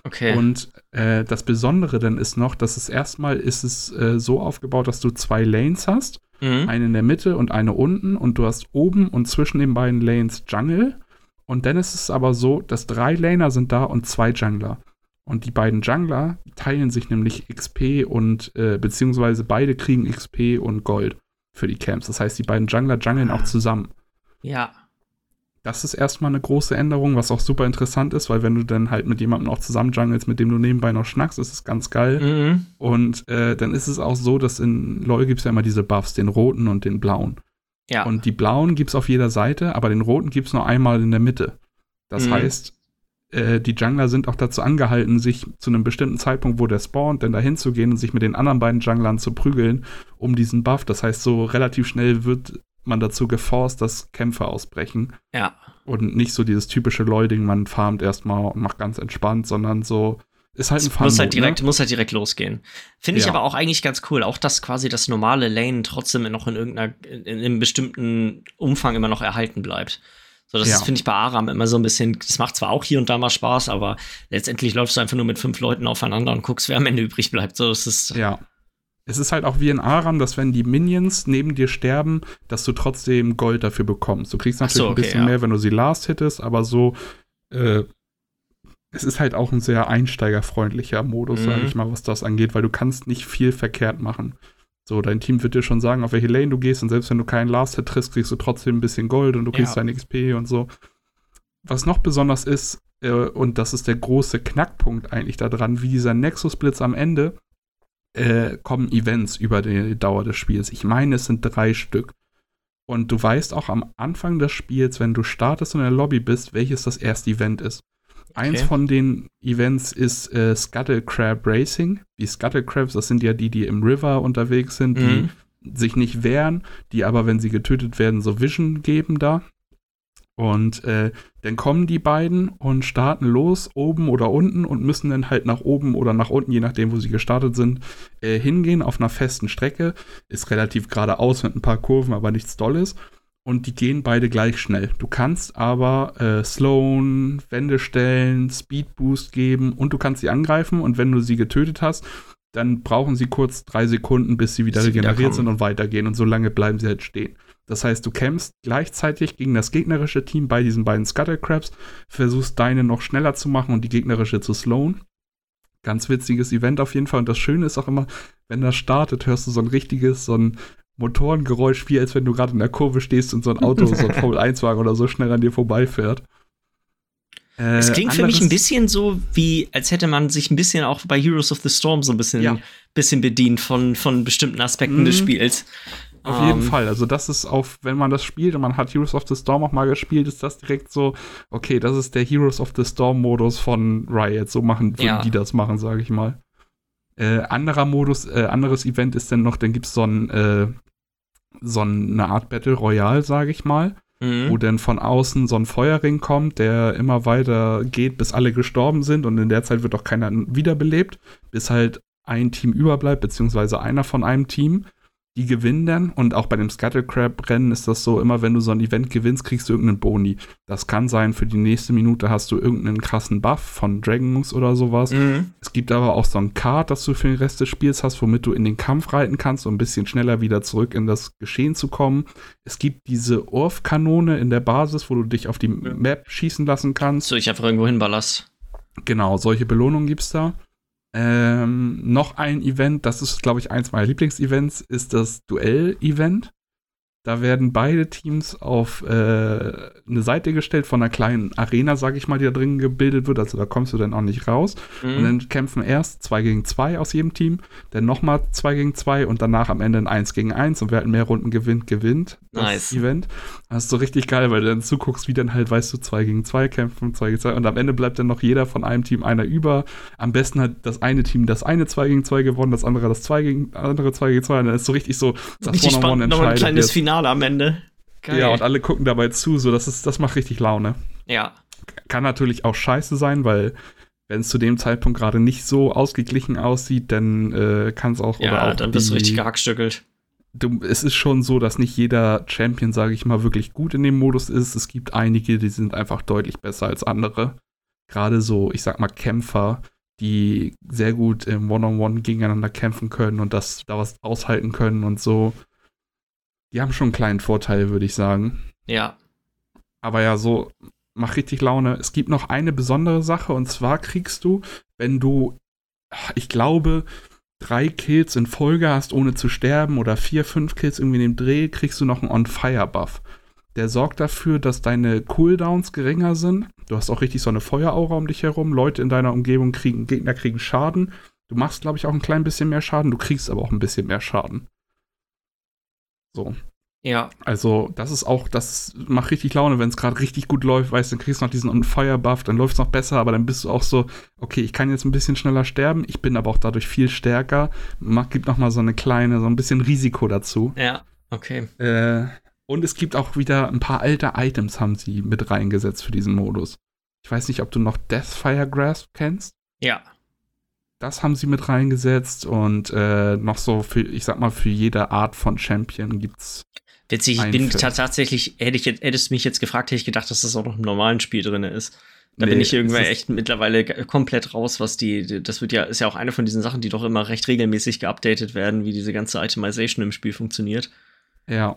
Okay. Und äh, das Besondere dann ist noch, dass es erstmal ist es äh, so aufgebaut, dass du zwei Lanes hast Mhm. Eine in der Mitte und eine unten. Und du hast oben und zwischen den beiden Lanes Jungle. Und dann ist es aber so, dass drei Laner sind da und zwei Jungler. Und die beiden Jungler teilen sich nämlich XP und, äh, beziehungsweise beide kriegen XP und Gold für die Camps. Das heißt, die beiden Jungler jungeln ah. auch zusammen. Ja das ist erstmal eine große Änderung, was auch super interessant ist, weil wenn du dann halt mit jemandem auch zusammen jungelst, mit dem du nebenbei noch schnackst, ist es ganz geil. Mhm. Und äh, dann ist es auch so, dass in LoL gibt es ja immer diese Buffs, den roten und den blauen. Ja. Und die blauen gibt es auf jeder Seite, aber den roten gibt es nur einmal in der Mitte. Das mhm. heißt, äh, die Jungler sind auch dazu angehalten, sich zu einem bestimmten Zeitpunkt, wo der spawnt, dann dahin zu gehen und sich mit den anderen beiden Junglern zu prügeln, um diesen Buff. Das heißt, so relativ schnell wird man dazu geforst, dass Kämpfe ausbrechen. Ja. Und nicht so dieses typische Loiding, man farmt erstmal und macht ganz entspannt, sondern so ist halt ein Fun muss halt direkt ne? muss halt direkt losgehen. Finde ich ja. aber auch eigentlich ganz cool, auch dass quasi das normale Lane trotzdem noch in irgendeiner in, in einem bestimmten Umfang immer noch erhalten bleibt. So, das ja. finde ich bei Aram immer so ein bisschen, das macht zwar auch hier und da mal Spaß, aber letztendlich läufst du einfach nur mit fünf Leuten aufeinander und guckst, wer am Ende übrig bleibt. So, das ist ja es ist halt auch wie in Aram, dass wenn die Minions neben dir sterben, dass du trotzdem Gold dafür bekommst. Du kriegst natürlich so, okay, ein bisschen ja. mehr, wenn du sie last hittest, aber so, äh, es ist halt auch ein sehr einsteigerfreundlicher Modus, mhm. sage ich mal, was das angeht, weil du kannst nicht viel verkehrt machen. So, dein Team wird dir schon sagen, auf welche Lane du gehst und selbst wenn du keinen Last Hit triffst, kriegst du trotzdem ein bisschen Gold und du kriegst ja. dein XP und so. Was noch besonders ist, äh, und das ist der große Knackpunkt eigentlich daran, wie dieser Nexus-Blitz am Ende, äh, kommen Events über die Dauer des Spiels. Ich meine, es sind drei Stück. Und du weißt auch am Anfang des Spiels, wenn du startest und in der Lobby bist, welches das erste Event ist. Okay. Eins von den Events ist äh, Scuttle Crab Racing. Die Scuttle Crabs, das sind ja die, die im River unterwegs sind, mhm. die sich nicht wehren, die aber, wenn sie getötet werden, so Vision geben da. Und äh, dann kommen die beiden und starten los, oben oder unten, und müssen dann halt nach oben oder nach unten, je nachdem, wo sie gestartet sind, äh, hingehen auf einer festen Strecke. Ist relativ geradeaus mit ein paar Kurven, aber nichts Dolles. Und die gehen beide gleich schnell. Du kannst aber äh, Slowen, Wände stellen, Speed Boost geben und du kannst sie angreifen. Und wenn du sie getötet hast, dann brauchen sie kurz drei Sekunden, bis sie wieder regeneriert sind und weitergehen. Und so lange bleiben sie halt stehen. Das heißt, du kämpfst gleichzeitig gegen das gegnerische Team bei diesen beiden Scuttlecrabs, versuchst deine noch schneller zu machen und die gegnerische zu slowen. Ganz witziges Event auf jeden Fall. Und das Schöne ist auch immer, wenn das startet, hörst du so ein richtiges, so ein Motorengeräusch, wie als wenn du gerade in der Kurve stehst und so ein Auto, so ein (laughs) Formel-1-Wagen oder so schnell an dir vorbeifährt. Äh, es klingt für mich ein bisschen so, wie als hätte man sich ein bisschen auch bei Heroes of the Storm so ein bisschen, ja. bisschen bedient von, von bestimmten Aspekten mhm. des Spiels. Auf um, jeden ähm. Fall. Also, das ist auch, wenn man das spielt und man hat Heroes of the Storm auch mal gespielt, ist das direkt so, okay, das ist der Heroes of the Storm-Modus von Riot. So machen, ja. die das machen, sage ich mal. Äh, anderer Modus, äh, anderes Event ist dann noch, dann gibt es so, ein, äh, so eine Art Battle Royale, sage ich mal. Mhm. Wo dann von außen so ein Feuerring kommt, der immer weiter geht, bis alle gestorben sind und in der Zeit wird auch keiner wiederbelebt, bis halt ein Team überbleibt, beziehungsweise einer von einem Team. Die gewinnen dann und auch bei dem Scuttle Crab Rennen ist das so, immer wenn du so ein Event gewinnst, kriegst du irgendeinen Boni. Das kann sein, für die nächste Minute hast du irgendeinen krassen Buff von Dragon Moose oder sowas. Mhm. Es gibt aber auch so ein Card, das du für den Rest des Spiels hast, womit du in den Kampf reiten kannst, um ein bisschen schneller wieder zurück in das Geschehen zu kommen. Es gibt diese Orf-Kanone in der Basis, wo du dich auf die Map schießen lassen kannst. So, ich einfach irgendwo hinballerst. Genau, solche Belohnungen gibt es da. Ähm, noch ein Event, das ist, glaube ich, eins meiner Lieblingsevents, ist das Duell-Event. Da werden beide Teams auf äh, eine Seite gestellt von einer kleinen Arena, sag ich mal, die da drin gebildet wird. Also da kommst du dann auch nicht raus. Mhm. Und dann kämpfen erst zwei gegen zwei aus jedem Team, dann nochmal zwei gegen zwei und danach am Ende ein Eins gegen eins. Und wer halt mehr Runden gewinnt, gewinnt das nice. Event. Das ist so richtig geil, weil du dann zuguckst, wie dann halt, weißt du, zwei gegen zwei kämpfen, zwei gegen zwei. Und am Ende bleibt dann noch jeder von einem Team einer über. Am besten hat das eine Team das eine zwei gegen zwei gewonnen, das andere das zwei gegen andere zwei gegen zwei. Und dann ist so richtig so das One-on-One entscheidet. Ein kleines Finale Finale am Ende. Geil. Ja, und alle gucken dabei zu, so das ist, das macht richtig Laune. Ja. Kann natürlich auch scheiße sein, weil wenn es zu dem Zeitpunkt gerade nicht so ausgeglichen aussieht, dann äh, kann es auch. Ja, oder auch dann bist du richtig gehackstückelt. Du, es ist schon so, dass nicht jeder Champion, sage ich mal, wirklich gut in dem Modus ist. Es gibt einige, die sind einfach deutlich besser als andere. Gerade so, ich sag mal, Kämpfer, die sehr gut im One-on-One -on -One gegeneinander kämpfen können und das da was aushalten können und so die haben schon einen kleinen Vorteil, würde ich sagen. Ja. Aber ja, so macht richtig Laune. Es gibt noch eine besondere Sache und zwar kriegst du, wenn du, ich glaube, drei Kills in Folge hast, ohne zu sterben, oder vier, fünf Kills irgendwie in dem Dreh, kriegst du noch einen On-Fire-Buff. Der sorgt dafür, dass deine Cooldowns geringer sind. Du hast auch richtig so eine Feueraura um dich herum. Leute in deiner Umgebung kriegen, Gegner kriegen Schaden. Du machst, glaube ich, auch ein klein bisschen mehr Schaden. Du kriegst aber auch ein bisschen mehr Schaden. So. Ja. Also, das ist auch, das macht richtig Laune, wenn es gerade richtig gut läuft, weißt du, dann kriegst du noch diesen On-Fire-Buff, dann läuft es noch besser, aber dann bist du auch so, okay, ich kann jetzt ein bisschen schneller sterben, ich bin aber auch dadurch viel stärker. Macht, gibt noch mal so eine kleine, so ein bisschen Risiko dazu. Ja, okay. Äh, und es gibt auch wieder ein paar alte Items, haben sie mit reingesetzt für diesen Modus. Ich weiß nicht, ob du noch Deathfire Grasp kennst. Ja. Das haben sie mit reingesetzt und äh, noch so für, ich sag mal, für jede Art von Champion gibt's. Witzig, ich bin tatsächlich, hätte ich jetzt, hättest du mich jetzt gefragt, hätte ich gedacht, dass das auch noch im normalen Spiel drin ist. Da nee, bin ich irgendwann echt mittlerweile komplett raus, was die, das wird ja, ist ja auch eine von diesen Sachen, die doch immer recht regelmäßig geupdatet werden, wie diese ganze Itemization im Spiel funktioniert. Ja.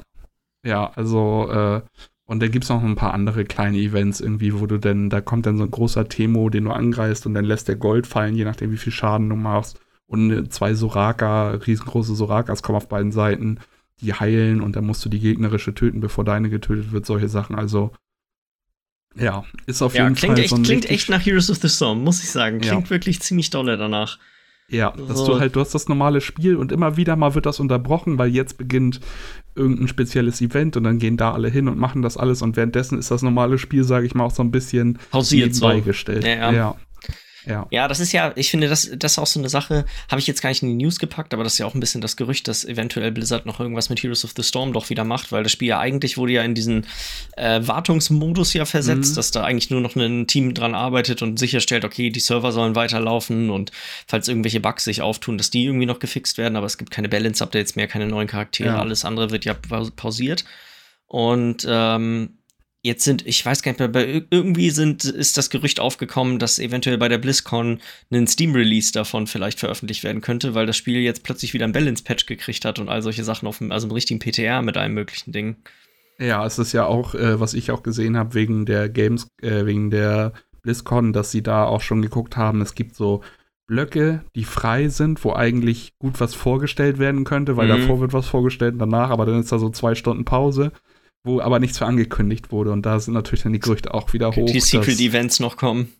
Ja, also, äh, und dann gibt es noch ein paar andere kleine Events irgendwie, wo du denn, da kommt dann so ein großer Temo, den du angreifst und dann lässt der Gold fallen, je nachdem, wie viel Schaden du machst. Und zwei Soraka, riesengroße Sorakas kommen auf beiden Seiten, die heilen und dann musst du die gegnerische töten, bevor deine getötet wird, solche Sachen. Also, ja, ist auf ja, jeden klingt Fall echt, so Klingt echt nach Heroes of the Storm, muss ich sagen. Klingt ja. wirklich ziemlich dolle danach. Ja, dass so. du halt, du hast das normale Spiel und immer wieder mal wird das unterbrochen, weil jetzt beginnt irgendein spezielles Event und dann gehen da alle hin und machen das alles und währenddessen ist das normale Spiel, sage ich mal, auch so ein bisschen pausiert so. gestellt. Ja, ja. ja. Ja. ja, das ist ja, ich finde, das, das ist auch so eine Sache, habe ich jetzt gar nicht in die News gepackt, aber das ist ja auch ein bisschen das Gerücht, dass eventuell Blizzard noch irgendwas mit Heroes of the Storm doch wieder macht, weil das Spiel ja eigentlich wurde ja in diesen äh, Wartungsmodus ja versetzt, mhm. dass da eigentlich nur noch ein Team dran arbeitet und sicherstellt, okay, die Server sollen weiterlaufen und falls irgendwelche Bugs sich auftun, dass die irgendwie noch gefixt werden, aber es gibt keine Balance-Updates mehr, keine neuen Charaktere, ja. alles andere wird ja pausiert. Und ähm, Jetzt sind, ich weiß gar nicht mehr, irgendwie sind, ist das Gerücht aufgekommen, dass eventuell bei der BlizzCon ein Steam-Release davon vielleicht veröffentlicht werden könnte, weil das Spiel jetzt plötzlich wieder ein Balance-Patch gekriegt hat und all solche Sachen auf dem, also im richtigen PTR mit einem möglichen Ding. Ja, es ist ja auch, äh, was ich auch gesehen habe, wegen der Games, äh, wegen der BlizzCon, dass sie da auch schon geguckt haben, es gibt so Blöcke, die frei sind, wo eigentlich gut was vorgestellt werden könnte, weil mhm. davor wird was vorgestellt und danach, aber dann ist da so zwei Stunden Pause wo aber nichts für angekündigt wurde. Und da sind natürlich dann die Gerüchte auch wieder hoch. Die Secret Events noch kommen.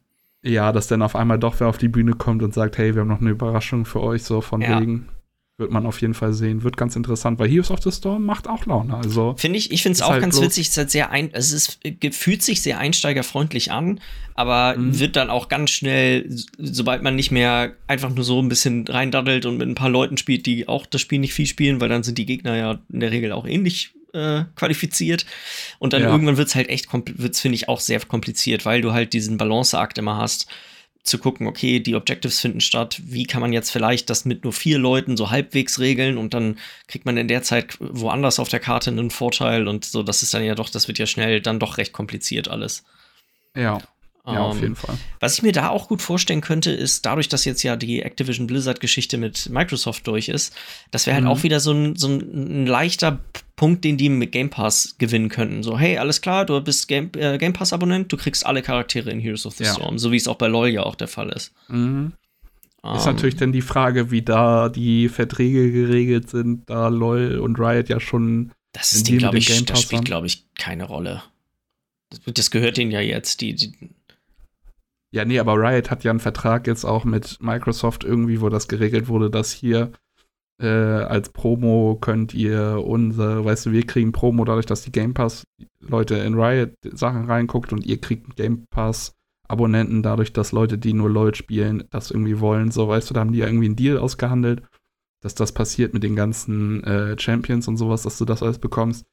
Ja, dass dann auf einmal doch wer auf die Bühne kommt und sagt, hey, wir haben noch eine Überraschung für euch, so von ja. wegen. Wird man auf jeden Fall sehen. Wird ganz interessant, weil Heroes of the Storm macht auch Laune. Also finde ich, ich finde es auch halt ganz witzig. Es halt sehr ein, es ist, fühlt sich sehr einsteigerfreundlich an, aber mhm. wird dann auch ganz schnell, sobald man nicht mehr einfach nur so ein bisschen reindaddelt und mit ein paar Leuten spielt, die auch das Spiel nicht viel spielen, weil dann sind die Gegner ja in der Regel auch ähnlich äh, qualifiziert. Und dann ja. irgendwann wird es halt echt, wird's, finde ich, auch sehr kompliziert, weil du halt diesen Balanceakt immer hast. zu gucken, okay, die Objectives finden statt, wie kann man jetzt vielleicht das mit nur vier Leuten so halbwegs regeln und dann kriegt man in der Zeit woanders auf der Karte einen Vorteil und so, das ist dann ja doch, das wird ja schnell dann doch recht kompliziert alles. Ja. Ja, auf jeden ähm, Fall. Was ich mir da auch gut vorstellen könnte, ist dadurch, dass jetzt ja die Activision Blizzard-Geschichte mit Microsoft durch ist, das wäre halt mhm. auch wieder so ein, so ein leichter Punkt, den die mit Game Pass gewinnen könnten. So, hey, alles klar, du bist Game, äh, Game Pass-Abonnent, du kriegst alle Charaktere in Heroes of the ja. Storm, so wie es auch bei LoL ja auch der Fall ist. Mhm. Um, ist natürlich dann die Frage, wie da die Verträge geregelt sind, da LoL und Riot ja schon. Das ist die, glaube ich, das spielt, glaube ich, keine Rolle. Das, das gehört ihnen ja jetzt. Die, die ja, nee, aber Riot hat ja einen Vertrag jetzt auch mit Microsoft irgendwie, wo das geregelt wurde, dass hier äh, als Promo könnt ihr unser, weißt du, wir kriegen Promo dadurch, dass die Game Pass Leute in Riot Sachen reinguckt und ihr kriegt Game Pass Abonnenten dadurch, dass Leute, die nur LoL spielen, das irgendwie wollen. So, weißt du, da haben die ja irgendwie einen Deal ausgehandelt, dass das passiert mit den ganzen äh, Champions und sowas, dass du das alles bekommst.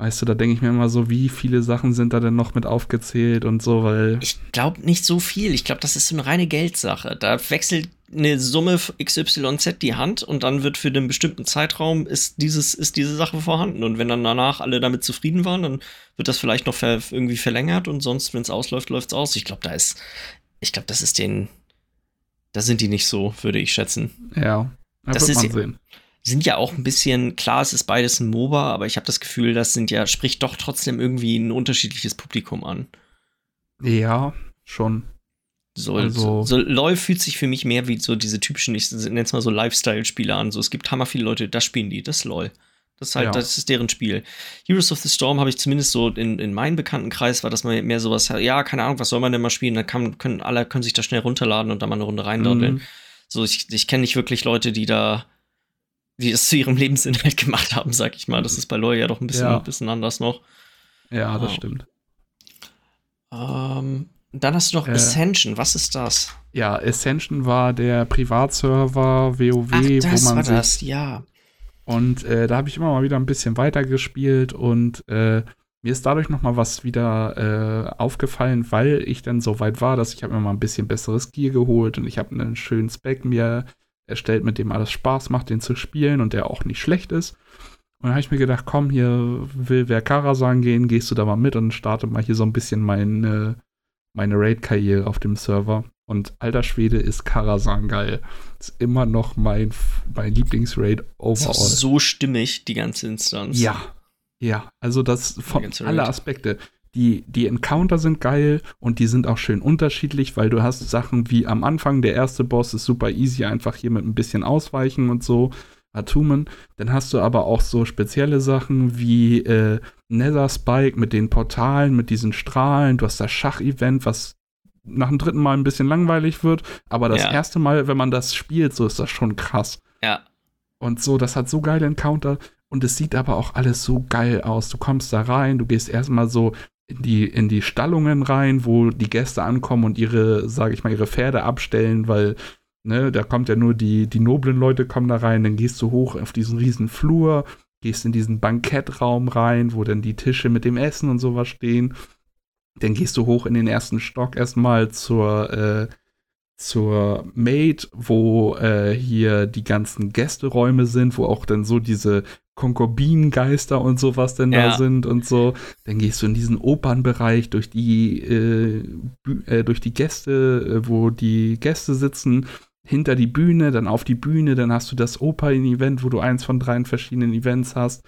Weißt du, da denke ich mir immer so, wie viele Sachen sind da denn noch mit aufgezählt und so, weil. Ich glaube nicht so viel. Ich glaube, das ist so eine reine Geldsache. Da wechselt eine Summe XYZ die Hand und dann wird für einen bestimmten Zeitraum ist dieses, ist diese Sache vorhanden. Und wenn dann danach alle damit zufrieden waren, dann wird das vielleicht noch ver irgendwie verlängert und sonst, wenn es ausläuft, läuft es aus. Ich glaube, da ist, ich glaube, das ist den, da sind die nicht so, würde ich schätzen. Ja, das wird ist, man sehen sind ja auch ein bisschen, klar, es ist beides ein MOBA, aber ich habe das Gefühl, das sind ja, spricht doch trotzdem irgendwie ein unterschiedliches Publikum an. Ja, schon. So, also. so, so LOL fühlt sich für mich mehr wie so diese typischen, ich nenne es mal so Lifestyle-Spiele an. So, es gibt hammer viele Leute, das spielen die, das ist LOL. Das ist halt, ja. das ist deren Spiel. Heroes of the Storm habe ich zumindest so in, in meinem Bekanntenkreis war das mal mehr sowas, ja, keine Ahnung, was soll man denn mal spielen? Da kann, können alle können sich da schnell runterladen und da mal eine Runde reindoddeln. Mhm. So, ich, ich kenne nicht wirklich Leute, die da die es zu ihrem (laughs) Lebensinhalt gemacht haben, sag ich mal. Das ist bei LoL ja doch ein bisschen, ja. ein bisschen anders noch. Ja, das oh. stimmt. Ähm, dann hast du noch äh, Ascension. Was ist das? Ja, Ascension war der Privatserver WoW, Ach, das wo man war sich, das, ja. Und äh, da habe ich immer mal wieder ein bisschen weiter gespielt und äh, mir ist dadurch noch mal was wieder äh, aufgefallen, weil ich dann so weit war, dass ich habe mir mal ein bisschen besseres Gear geholt und ich habe einen schönen Spec mir erstellt, mit dem alles Spaß macht, den zu spielen und der auch nicht schlecht ist. Und dann habe ich mir gedacht, komm, hier will wer Karasan gehen, gehst du da mal mit und starte mal hier so ein bisschen meine, meine Raid-Karriere auf dem Server. Und alter Schwede ist Karasan geil. Ist immer noch mein, mein Lieblingsraid overall. Ist so stimmig, die ganze Instanz. Ja. Ja, also das von alle Aspekte die, die Encounter sind geil und die sind auch schön unterschiedlich, weil du hast Sachen wie am Anfang, der erste Boss ist super easy, einfach hier mit ein bisschen Ausweichen und so. Atumen. Dann hast du aber auch so spezielle Sachen wie äh, Nether Spike mit den Portalen, mit diesen Strahlen. Du hast das Schach-Event, was nach dem dritten Mal ein bisschen langweilig wird. Aber das ja. erste Mal, wenn man das spielt, so ist das schon krass. Ja. Und so, das hat so geile Encounter. Und es sieht aber auch alles so geil aus. Du kommst da rein, du gehst erstmal so in die, in die Stallungen rein, wo die Gäste ankommen und ihre, sage ich mal, ihre Pferde abstellen, weil ne, da kommt ja nur die, die noblen Leute kommen da rein, dann gehst du hoch auf diesen riesen Flur, gehst in diesen Bankettraum rein, wo dann die Tische mit dem Essen und sowas stehen. Dann gehst du hoch in den ersten Stock erstmal zur, äh, zur Maid, wo äh, hier die ganzen Gästeräume sind, wo auch dann so diese Konkubinengeister und sowas denn ja. da sind und so. Dann gehst du in diesen Opernbereich durch die, äh, äh, durch die Gäste, äh, wo die Gäste sitzen, hinter die Bühne, dann auf die Bühne, dann hast du das Opern-Event, wo du eins von drei verschiedenen Events hast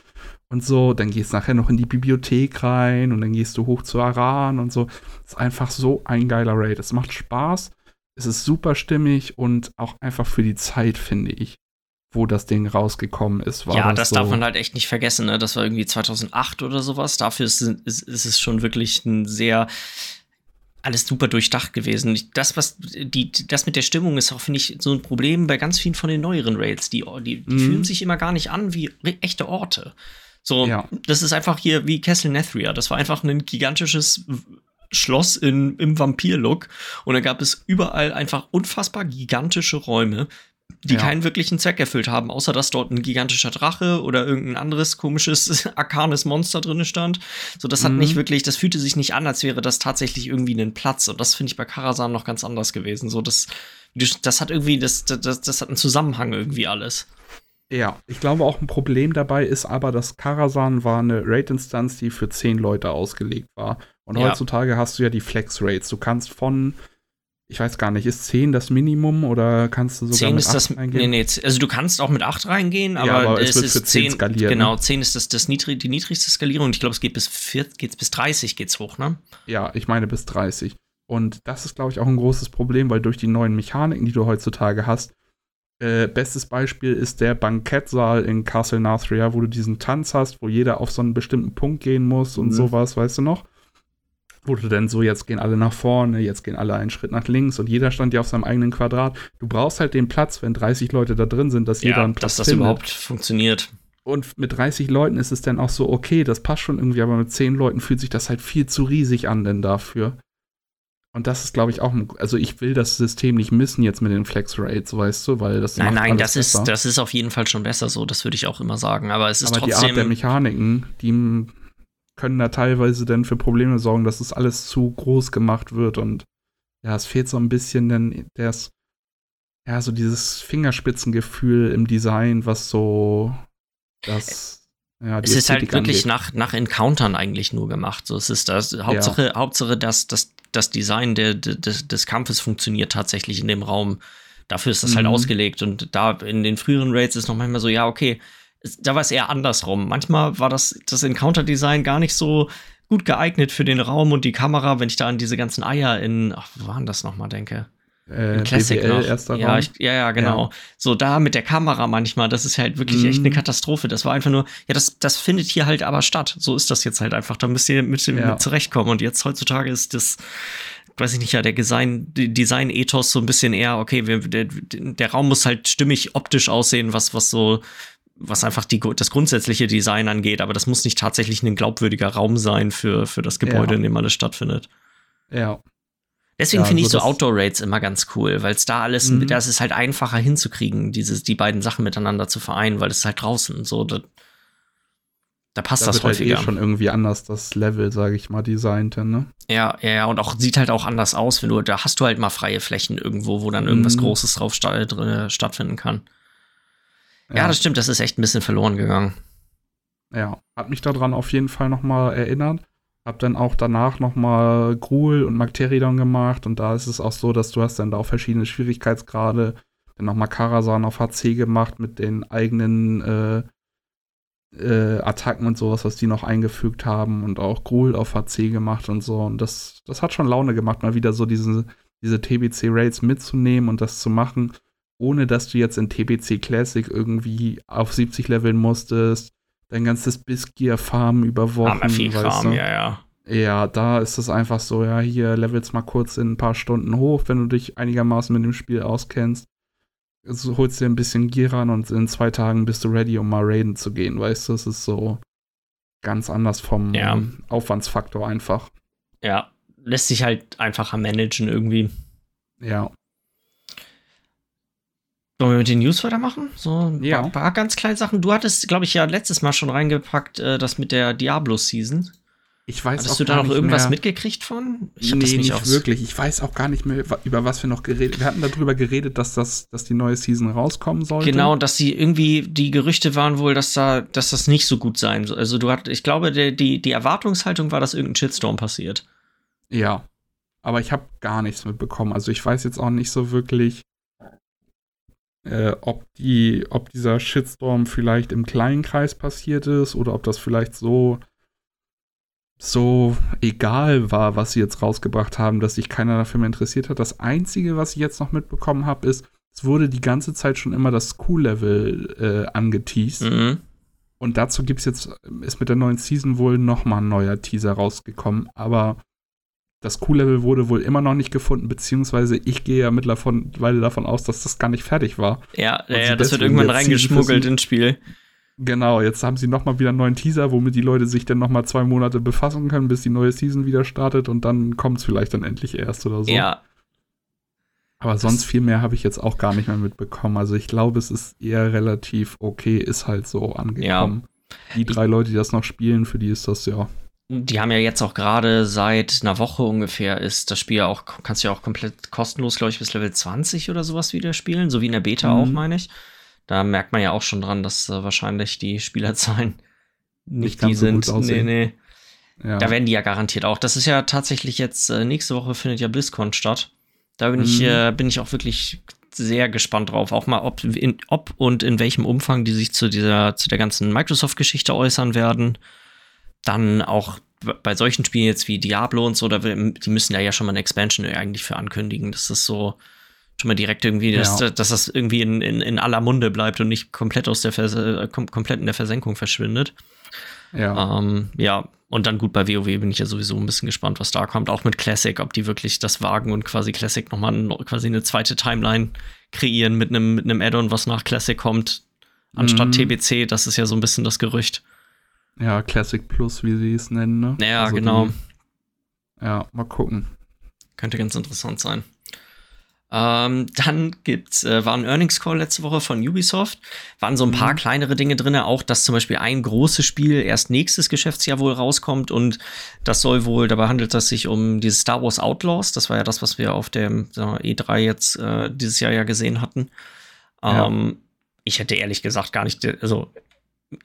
und so. Dann gehst du nachher noch in die Bibliothek rein und dann gehst du hoch zu Aran und so. Das ist einfach so ein geiler Raid. Es macht Spaß, es ist super stimmig und auch einfach für die Zeit, finde ich wo das Ding rausgekommen ist. War ja, das, das so darf man halt echt nicht vergessen. Ne? Das war irgendwie 2008 oder sowas. Dafür ist, ist, ist es schon wirklich ein sehr alles super durchdacht gewesen. Das, was die, das mit der Stimmung ist auch, finde ich, so ein Problem bei ganz vielen von den neueren Rails. Die, die, die mhm. fühlen sich immer gar nicht an wie echte Orte. So, ja. das ist einfach hier wie Castle Nethria. Das war einfach ein gigantisches Schloss in, im Vampir-Look. Und da gab es überall einfach unfassbar gigantische Räume die ja. keinen wirklichen Zweck erfüllt haben, außer dass dort ein gigantischer Drache oder irgendein anderes komisches, (laughs) arkanes Monster drin stand. So, das hat mhm. nicht wirklich, das fühlte sich nicht an, als wäre das tatsächlich irgendwie ein Platz. Und das finde ich bei Karazhan noch ganz anders gewesen. So, das, das hat irgendwie, das, das, das hat einen Zusammenhang irgendwie alles. Ja, ich glaube auch ein Problem dabei ist aber, dass Karazhan war eine Rate-Instanz, die für zehn Leute ausgelegt war. Und ja. heutzutage hast du ja die Flex-Rates. Du kannst von, ich weiß gar nicht, ist 10 das Minimum oder kannst du sogar 10 mit ist 8 das, reingehen? Nee, nee, also du kannst auch mit 8 reingehen, aber, ja, aber es, es wird für 10, 10 skaliert. Genau, 10 ist das, das niedrig, die niedrigste Skalierung. Ich glaube, es geht bis, 4, geht's bis 30 geht's hoch, ne? Ja, ich meine bis 30. Und das ist, glaube ich, auch ein großes Problem, weil durch die neuen Mechaniken, die du heutzutage hast, äh, bestes Beispiel ist der Bankettsaal in Castle Nathria, wo du diesen Tanz hast, wo jeder auf so einen bestimmten Punkt gehen muss und mhm. sowas, weißt du noch? Wo du denn so, jetzt gehen alle nach vorne, jetzt gehen alle einen Schritt nach links und jeder stand ja auf seinem eigenen Quadrat. Du brauchst halt den Platz, wenn 30 Leute da drin sind, dass ja, jeder einen Platz dass das findet. überhaupt funktioniert. Und mit 30 Leuten ist es dann auch so, okay, das passt schon irgendwie, aber mit 10 Leuten fühlt sich das halt viel zu riesig an, denn dafür. Und das ist, glaube ich, auch, also ich will das System nicht missen jetzt mit den Flex Rates, weißt du, weil das Nein, nein, das ist, das ist auf jeden Fall schon besser so, das würde ich auch immer sagen. Aber es ist Aber trotzdem. Die Art der Mechaniken, die können da teilweise dann für Probleme sorgen, dass es alles zu groß gemacht wird und ja, es fehlt so ein bisschen denn das, ja, so dieses Fingerspitzengefühl im Design, was so das ja, es ist halt wirklich nach, nach Encountern eigentlich nur gemacht. So, es ist das Hauptsache, ja. Hauptsache, dass das, das Design de, de, des, des Kampfes funktioniert tatsächlich in dem Raum. Dafür ist das halt mhm. halt ausgelegt. Und da in den früheren Raids ist noch manchmal so, ja, okay, da war es eher andersrum. Manchmal war das, das Encounter-Design gar nicht so gut geeignet für den Raum und die Kamera, wenn ich da an diese ganzen Eier in, ach, wo waren das nochmal denke? Äh, Classic BWL, erster ja, ich, ja, ja, genau. Ja. So da mit der Kamera manchmal, das ist halt wirklich mhm. echt eine Katastrophe. Das war einfach nur, ja, das, das findet hier halt aber statt. So ist das jetzt halt einfach. Da müsst ihr mit, ja. mit zurechtkommen. Und jetzt heutzutage ist das, weiß ich nicht, ja, der Design, Design-Ethos so ein bisschen eher, okay, wir, der, der Raum muss halt stimmig optisch aussehen, was, was so, was einfach die, das grundsätzliche Design angeht, aber das muss nicht tatsächlich ein glaubwürdiger Raum sein für, für das Gebäude, ja. in dem alles stattfindet. Ja. Deswegen ja, finde ich so Outdoor-Raids immer ganz cool, weil es da alles, mhm. das ist halt einfacher hinzukriegen, dieses, die beiden Sachen miteinander zu vereinen, weil es halt draußen so, da, da passt da das häufiger. Halt eh schon irgendwie anders das Level, sage ich mal, designt, ne? Ja, ja, ja, und auch sieht halt auch anders aus, wenn du, da hast du halt mal freie Flächen irgendwo, wo dann irgendwas mhm. Großes drauf sta drin stattfinden kann. Ja. ja, das stimmt, das ist echt ein bisschen verloren gegangen. Ja, hat mich daran auf jeden Fall noch mal erinnert. Hab dann auch danach nochmal Gruel und Magteridon gemacht und da ist es auch so, dass du hast dann da auch verschiedene Schwierigkeitsgrade. Dann nochmal Karasan auf HC gemacht mit den eigenen äh, äh, Attacken und sowas, was die noch eingefügt haben und auch Gruel auf HC gemacht und so. Und das, das hat schon Laune gemacht, mal wieder so diese, diese TBC-Raids mitzunehmen und das zu machen, ohne dass du jetzt in TBC Classic irgendwie auf 70 leveln musstest dein ganzes Bissgear-Farm über Wochen. Kram, du? ja, ja. Ja, da ist es einfach so, ja, hier levelst mal kurz in ein paar Stunden hoch, wenn du dich einigermaßen mit dem Spiel auskennst. Also holst dir ein bisschen Gear ran und in zwei Tagen bist du ready, um mal raiden zu gehen, weißt du? Es ist so ganz anders vom ja. Aufwandsfaktor einfach. Ja, lässt sich halt einfacher managen irgendwie. Ja. Sollen wir mit den News weitermachen? So ein ja. paar, paar, ganz kleine Sachen. Du hattest, glaube ich, ja letztes Mal schon reingepackt, äh, das mit der Diablo-Season. Ich weiß Hattest auch du da noch irgendwas mehr. mitgekriegt von? Ich nee, nicht, nicht wirklich. Ich weiß auch gar nicht mehr, über was wir noch geredet Wir hatten darüber geredet, dass, das, dass die neue Season rauskommen sollte. Genau, dass sie irgendwie, die Gerüchte waren wohl, dass, da, dass das nicht so gut sein soll. Also du hattest, ich glaube, der, die, die Erwartungshaltung war, dass irgendein Shitstorm passiert. Ja. Aber ich habe gar nichts mitbekommen. Also ich weiß jetzt auch nicht so wirklich, äh, ob, die, ob dieser Shitstorm vielleicht im kleinen Kreis passiert ist oder ob das vielleicht so, so egal war, was sie jetzt rausgebracht haben, dass sich keiner dafür mehr interessiert hat. Das Einzige, was ich jetzt noch mitbekommen habe, ist, es wurde die ganze Zeit schon immer das School-Level äh, angeteased. Mhm. Und dazu gibt es jetzt, ist mit der neuen Season wohl nochmal ein neuer Teaser rausgekommen. Aber das Q-Level wurde wohl immer noch nicht gefunden, beziehungsweise ich gehe ja mittlerweile davon aus, dass das gar nicht fertig war. Ja, ja, das wird irgendwann reingeschmuggelt ins Spiel. Genau, jetzt haben sie nochmal wieder einen neuen Teaser, womit die Leute sich dann nochmal zwei Monate befassen können, bis die neue Season wieder startet und dann kommt es vielleicht dann endlich erst oder so. Ja. Aber sonst viel mehr habe ich jetzt auch gar nicht mehr mitbekommen. Also ich glaube, es ist eher relativ okay, ist halt so angekommen. Ja. Die drei Leute, die das noch spielen, für die ist das ja. Die haben ja jetzt auch gerade seit einer Woche ungefähr ist das Spiel ja auch, kannst du ja auch komplett kostenlos, glaube ich, bis Level 20 oder sowas wieder spielen, so wie in der Beta mhm. auch, meine ich. Da merkt man ja auch schon dran, dass äh, wahrscheinlich die Spielerzahlen nicht, nicht die sind. So nee, nee. Ja. Da werden die ja garantiert auch. Das ist ja tatsächlich jetzt, äh, nächste Woche findet ja BlizzCon statt. Da bin, mhm. ich, äh, bin ich auch wirklich sehr gespannt drauf. Auch mal, ob, in, ob und in welchem Umfang die sich zu dieser, zu der ganzen Microsoft-Geschichte äußern werden. Dann auch bei solchen Spielen jetzt wie Diablo und so, da, die müssen ja ja schon mal eine Expansion eigentlich für ankündigen. Das ist so schon mal direkt irgendwie, dass, ja. dass das irgendwie in, in, in aller Munde bleibt und nicht komplett aus der Vers äh, komplett in der Versenkung verschwindet. Ja. Ähm, ja, und dann gut bei WoW bin ich ja sowieso ein bisschen gespannt, was da kommt. Auch mit Classic, ob die wirklich das wagen und quasi Classic nochmal quasi eine zweite Timeline kreieren mit einem mit einem Add-on, was nach Classic kommt, anstatt mhm. TBC. Das ist ja so ein bisschen das Gerücht. Ja, Classic Plus, wie sie es nennen, ne? Ja, also genau. Die, ja, mal gucken. Könnte ganz interessant sein. Ähm, dann gibt's, äh, war ein Earnings Call letzte Woche von Ubisoft. Waren so ein paar mhm. kleinere Dinge drin, auch dass zum Beispiel ein großes Spiel erst nächstes Geschäftsjahr wohl rauskommt und das soll wohl, dabei handelt es sich um dieses Star Wars Outlaws. Das war ja das, was wir auf dem E3 jetzt äh, dieses Jahr ja gesehen hatten. Ähm, ja. Ich hätte ehrlich gesagt gar nicht, also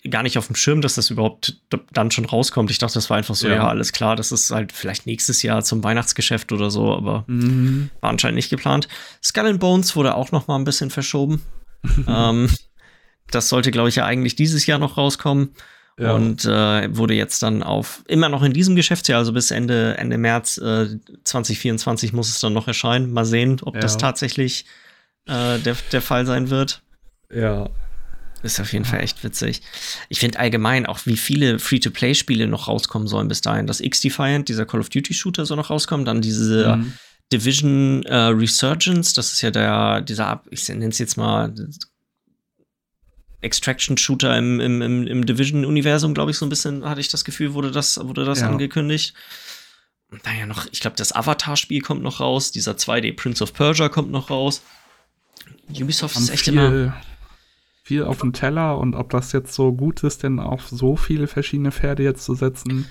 gar nicht auf dem Schirm, dass das überhaupt dann schon rauskommt. Ich dachte, das war einfach so, ja, ja alles klar, das ist halt vielleicht nächstes Jahr zum Weihnachtsgeschäft oder so, aber mhm. war anscheinend nicht geplant. Skull and Bones wurde auch noch mal ein bisschen verschoben. (laughs) ähm, das sollte, glaube ich, ja eigentlich dieses Jahr noch rauskommen. Ja. Und äh, wurde jetzt dann auf immer noch in diesem Geschäftsjahr, also bis Ende, Ende März äh, 2024 muss es dann noch erscheinen. Mal sehen, ob ja. das tatsächlich äh, der, der Fall sein wird. Ja, ist auf jeden Fall echt witzig. Ich finde allgemein auch, wie viele Free-to-Play-Spiele noch rauskommen sollen bis dahin. Das X-Defiant, dieser Call of Duty-Shooter soll noch rauskommen. Dann diese mhm. Division äh, Resurgence, das ist ja der, dieser, ich nenne es jetzt mal Extraction-Shooter im, im, im, im Division-Universum, glaube ich, so ein bisschen, hatte ich das Gefühl, wurde das, wurde das ja. angekündigt. Und dann ja noch, ich glaube, das Avatar-Spiel kommt noch raus, dieser 2D Prince of Persia kommt noch raus. Ubisoft ist echt immer viel auf dem Teller und ob das jetzt so gut ist, denn auf so viele verschiedene Pferde jetzt zu setzen.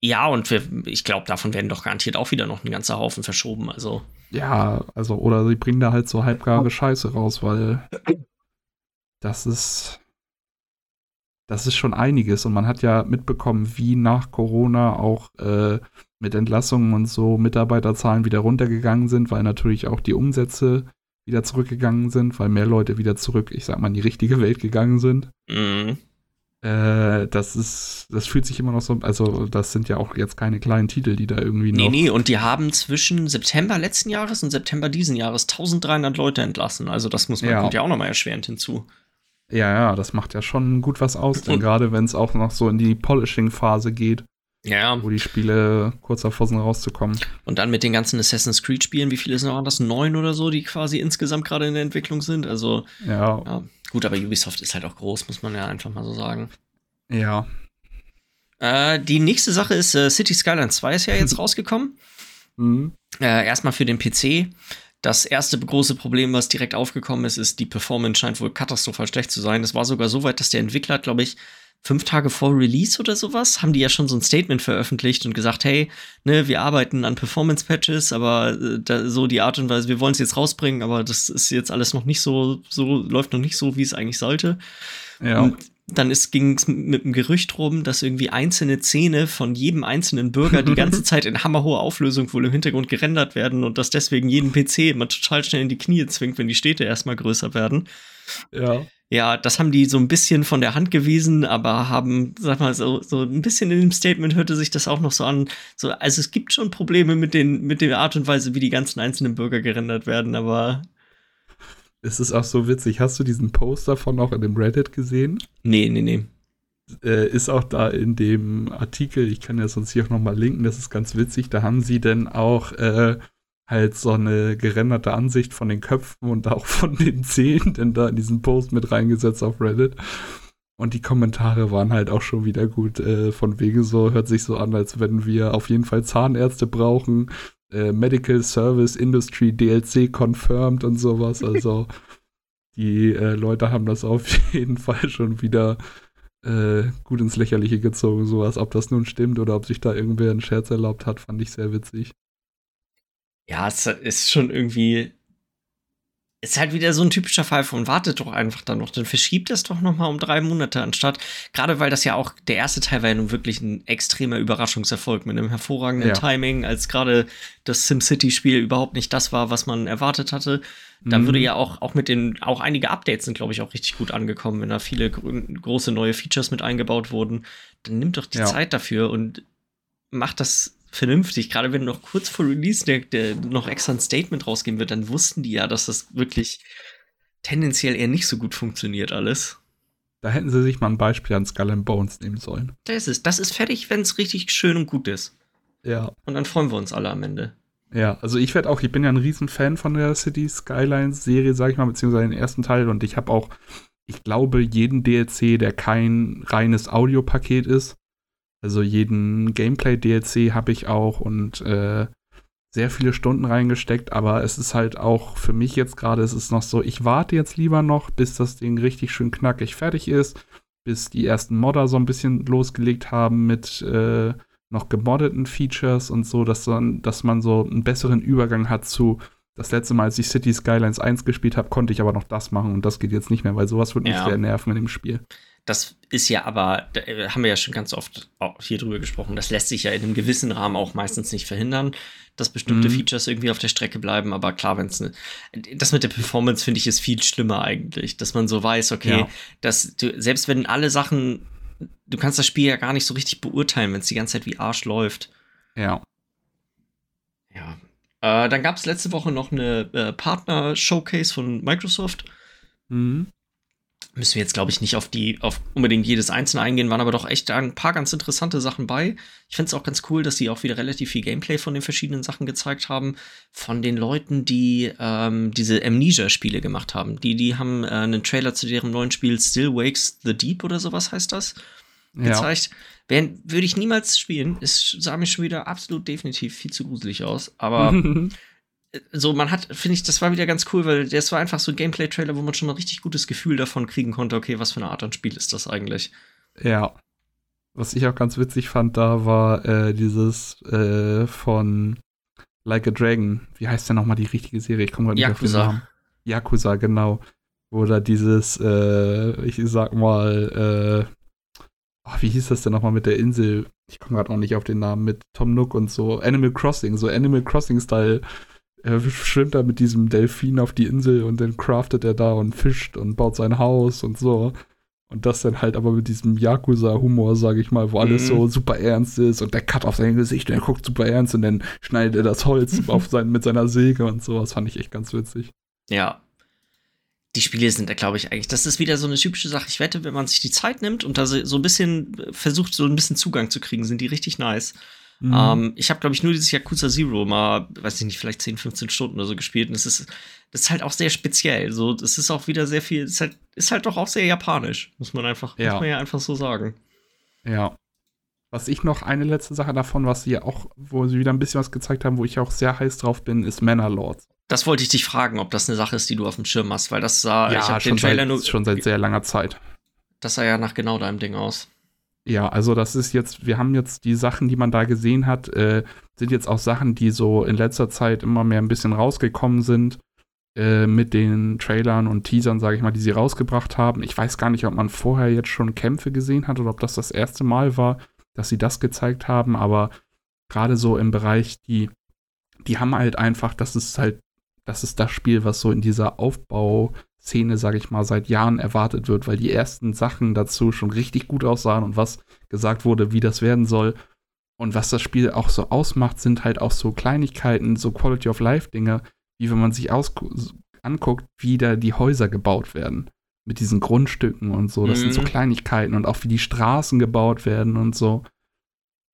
Ja, und wir, ich glaube, davon werden doch garantiert auch wieder noch ein ganzer Haufen verschoben. Also. Ja, also, oder sie bringen da halt so halbgare Scheiße raus, weil das ist. Das ist schon einiges. Und man hat ja mitbekommen, wie nach Corona auch äh, mit Entlassungen und so Mitarbeiterzahlen wieder runtergegangen sind, weil natürlich auch die Umsätze wieder zurückgegangen sind, weil mehr Leute wieder zurück, ich sag mal, in die richtige Welt gegangen sind. Mhm. Äh, das ist, das fühlt sich immer noch so, also das sind ja auch jetzt keine kleinen Titel, die da irgendwie noch. Nee, nee, und die haben zwischen September letzten Jahres und September diesen Jahres 1300 Leute entlassen. Also das muss man ja. kommt ja auch nochmal erschwerend hinzu. Ja, ja, das macht ja schon gut was aus, denn gerade wenn es auch noch so in die Polishing-Phase geht. Ja. Wo die Spiele kurz davor sind rauszukommen. Und dann mit den ganzen Assassin's Creed-Spielen, wie viele sind noch das? Neun oder so, die quasi insgesamt gerade in der Entwicklung sind. Also, ja. ja. Gut, aber Ubisoft ist halt auch groß, muss man ja einfach mal so sagen. Ja. Äh, die nächste Sache ist, äh, City Skyline 2 ist ja jetzt (laughs) rausgekommen. Mhm. Äh, erstmal für den PC. Das erste große Problem, was direkt aufgekommen ist, ist, die Performance scheint wohl katastrophal schlecht zu sein. Es war sogar so weit, dass der Entwickler, glaube ich, fünf Tage vor Release oder sowas, haben die ja schon so ein Statement veröffentlicht und gesagt, hey, ne, wir arbeiten an Performance-Patches, aber äh, da, so die Art und Weise, wir wollen es jetzt rausbringen, aber das ist jetzt alles noch nicht so, so, läuft noch nicht so, wie es eigentlich sollte. Ja. Und dann ging es mit dem Gerücht rum, dass irgendwie einzelne Zähne von jedem einzelnen Bürger die ganze (laughs) Zeit in hammerhoher Auflösung wohl im Hintergrund gerendert werden und dass deswegen jeden PC immer total schnell in die Knie zwingt, wenn die Städte erstmal größer werden. Ja. Ja, das haben die so ein bisschen von der Hand gewiesen, aber haben, sag mal, so, so ein bisschen in dem Statement hörte sich das auch noch so an. So, also es gibt schon Probleme mit, den, mit der Art und Weise, wie die ganzen einzelnen Bürger gerendert werden, aber. Es ist auch so witzig. Hast du diesen Post davon auch in dem Reddit gesehen? Nee, nee, nee. Äh, ist auch da in dem Artikel, ich kann ja sonst hier auch nochmal linken, das ist ganz witzig. Da haben sie denn auch äh, halt so eine gerenderte Ansicht von den Köpfen und auch von den Zähnen denn da in diesen Post mit reingesetzt auf Reddit. Und die Kommentare waren halt auch schon wieder gut. Äh, von wegen so, hört sich so an, als wenn wir auf jeden Fall Zahnärzte brauchen. äh, Medical Service Industry DLC confirmed und sowas. (laughs) Also die äh, Leute haben das auf (laughs) jeden Fall schon wieder äh, gut ins Lächerliche gezogen, sowas. Ob das nun stimmt oder ob sich da irgendwer einen Scherz erlaubt hat, fand ich sehr witzig. Ja, es ist schon irgendwie ist halt wieder so ein typischer Fall von wartet doch einfach dann noch, dann verschiebt das doch noch mal um drei Monate anstatt, gerade weil das ja auch, der erste Teil war ja nun wirklich ein extremer Überraschungserfolg mit einem hervorragenden ja. Timing, als gerade das SimCity-Spiel überhaupt nicht das war, was man erwartet hatte. Dann mhm. würde ja auch, auch mit den, auch einige Updates sind, glaube ich, auch richtig gut angekommen, wenn da viele große neue Features mit eingebaut wurden. Dann nimmt doch die ja. Zeit dafür und macht das vernünftig. Gerade wenn noch kurz vor Release der, der noch extra ein Statement rausgeben wird, dann wussten die ja, dass das wirklich tendenziell eher nicht so gut funktioniert alles. Da hätten sie sich mal ein Beispiel an Skull and Bones nehmen sollen. Das ist, das ist fertig, wenn es richtig schön und gut ist. Ja. Und dann freuen wir uns alle am Ende. Ja, also ich werde auch, ich bin ja ein riesen Fan von der City Skylines Serie, sag ich mal, beziehungsweise den ersten Teil und ich habe auch, ich glaube, jeden DLC, der kein reines Audiopaket ist, also jeden Gameplay-DLC habe ich auch und äh, sehr viele Stunden reingesteckt, aber es ist halt auch für mich jetzt gerade, es ist noch so, ich warte jetzt lieber noch, bis das Ding richtig schön knackig fertig ist, bis die ersten Modder so ein bisschen losgelegt haben mit äh, noch gemoddeten Features und so, dass, dann, dass man so einen besseren Übergang hat zu, das letzte Mal, als ich City Skylines 1 gespielt habe, konnte ich aber noch das machen und das geht jetzt nicht mehr, weil sowas wird mich ja. sehr nerven in dem Spiel. Das ist ja aber, da äh, haben wir ja schon ganz oft hier drüber gesprochen, das lässt sich ja in einem gewissen Rahmen auch meistens nicht verhindern, dass bestimmte mhm. Features irgendwie auf der Strecke bleiben. Aber klar, wenn es ne, das mit der Performance finde ich ist viel schlimmer eigentlich, dass man so weiß, okay, ja. dass du, selbst wenn alle Sachen, du kannst das Spiel ja gar nicht so richtig beurteilen, wenn es die ganze Zeit wie Arsch läuft. Ja. Ja. Äh, dann gab es letzte Woche noch eine äh, Partner-Showcase von Microsoft. Mhm müssen wir jetzt, glaube ich, nicht auf die, auf unbedingt jedes einzelne eingehen, waren aber doch echt ein paar ganz interessante Sachen bei. Ich finde es auch ganz cool, dass sie auch wieder relativ viel Gameplay von den verschiedenen Sachen gezeigt haben. Von den Leuten, die ähm, diese Amnesia-Spiele gemacht haben. Die, die haben äh, einen Trailer zu deren neuen Spiel Still Wakes the Deep oder sowas heißt das. Gezeigt. Ja. Würde ich niemals spielen. Es sah mir schon wieder absolut definitiv viel zu gruselig aus. Aber (laughs) so, man hat, finde ich, das war wieder ganz cool, weil das war einfach so ein Gameplay-Trailer, wo man schon mal ein richtig gutes Gefühl davon kriegen konnte, okay, was für eine Art an Spiel ist das eigentlich? Ja. Was ich auch ganz witzig fand, da war äh, dieses äh, von Like a Dragon. Wie heißt denn nochmal die richtige Serie? Ich komme gerade nicht Yakuza. auf den Namen. Yakuza, genau. Da dieses, äh, ich sag mal, äh, oh, wie hieß das denn nochmal mit der Insel? Ich komme gerade auch nicht auf den Namen, mit Tom Nook und so. Animal Crossing, so Animal Crossing-Style er schwimmt da mit diesem Delfin auf die Insel und dann craftet er da und fischt und baut sein Haus und so. Und das dann halt aber mit diesem Yakuza-Humor, sage ich mal, wo alles so mhm. super ernst ist und der Cut auf sein Gesicht und er guckt super ernst und dann schneidet er das Holz (laughs) auf sein, mit seiner Säge und sowas. Fand ich echt ganz witzig. Ja. Die Spiele sind da, glaube ich, eigentlich, das ist wieder so eine typische Sache. Ich wette, wenn man sich die Zeit nimmt und da so ein bisschen versucht, so ein bisschen Zugang zu kriegen, sind die richtig nice. Mhm. Ähm, ich habe, glaube ich, nur dieses Yakuza Zero mal, weiß ich nicht, vielleicht 10, 15 Stunden oder so gespielt. Und das ist, das ist halt auch sehr speziell. So, das ist auch wieder sehr viel, ist halt, ist halt doch auch sehr japanisch, muss man einfach, ja. muss man ja einfach so sagen. Ja. Was ich noch, eine letzte Sache davon, was sie ja auch, wo sie wieder ein bisschen was gezeigt haben, wo ich auch sehr heiß drauf bin, ist Manor Das wollte ich dich fragen, ob das eine Sache ist, die du auf dem Schirm hast, weil das sah, ja, ich habe den Trailer seit, nur. schon seit sehr langer Zeit. Das sah ja nach genau deinem Ding aus. Ja, also das ist jetzt, wir haben jetzt die Sachen, die man da gesehen hat, äh, sind jetzt auch Sachen, die so in letzter Zeit immer mehr ein bisschen rausgekommen sind äh, mit den Trailern und Teasern, sage ich mal, die sie rausgebracht haben. Ich weiß gar nicht, ob man vorher jetzt schon Kämpfe gesehen hat oder ob das das erste Mal war, dass sie das gezeigt haben, aber gerade so im Bereich, die, die haben halt einfach, das ist halt, das ist das Spiel, was so in dieser Aufbau- Szene, sage ich mal, seit Jahren erwartet wird, weil die ersten Sachen dazu schon richtig gut aussahen und was gesagt wurde, wie das werden soll. Und was das Spiel auch so ausmacht, sind halt auch so Kleinigkeiten, so Quality of Life Dinge, wie wenn man sich anguckt, wie da die Häuser gebaut werden. Mit diesen Grundstücken und so. Das mhm. sind so mhm. Kleinigkeiten und auch wie die Straßen gebaut werden und so.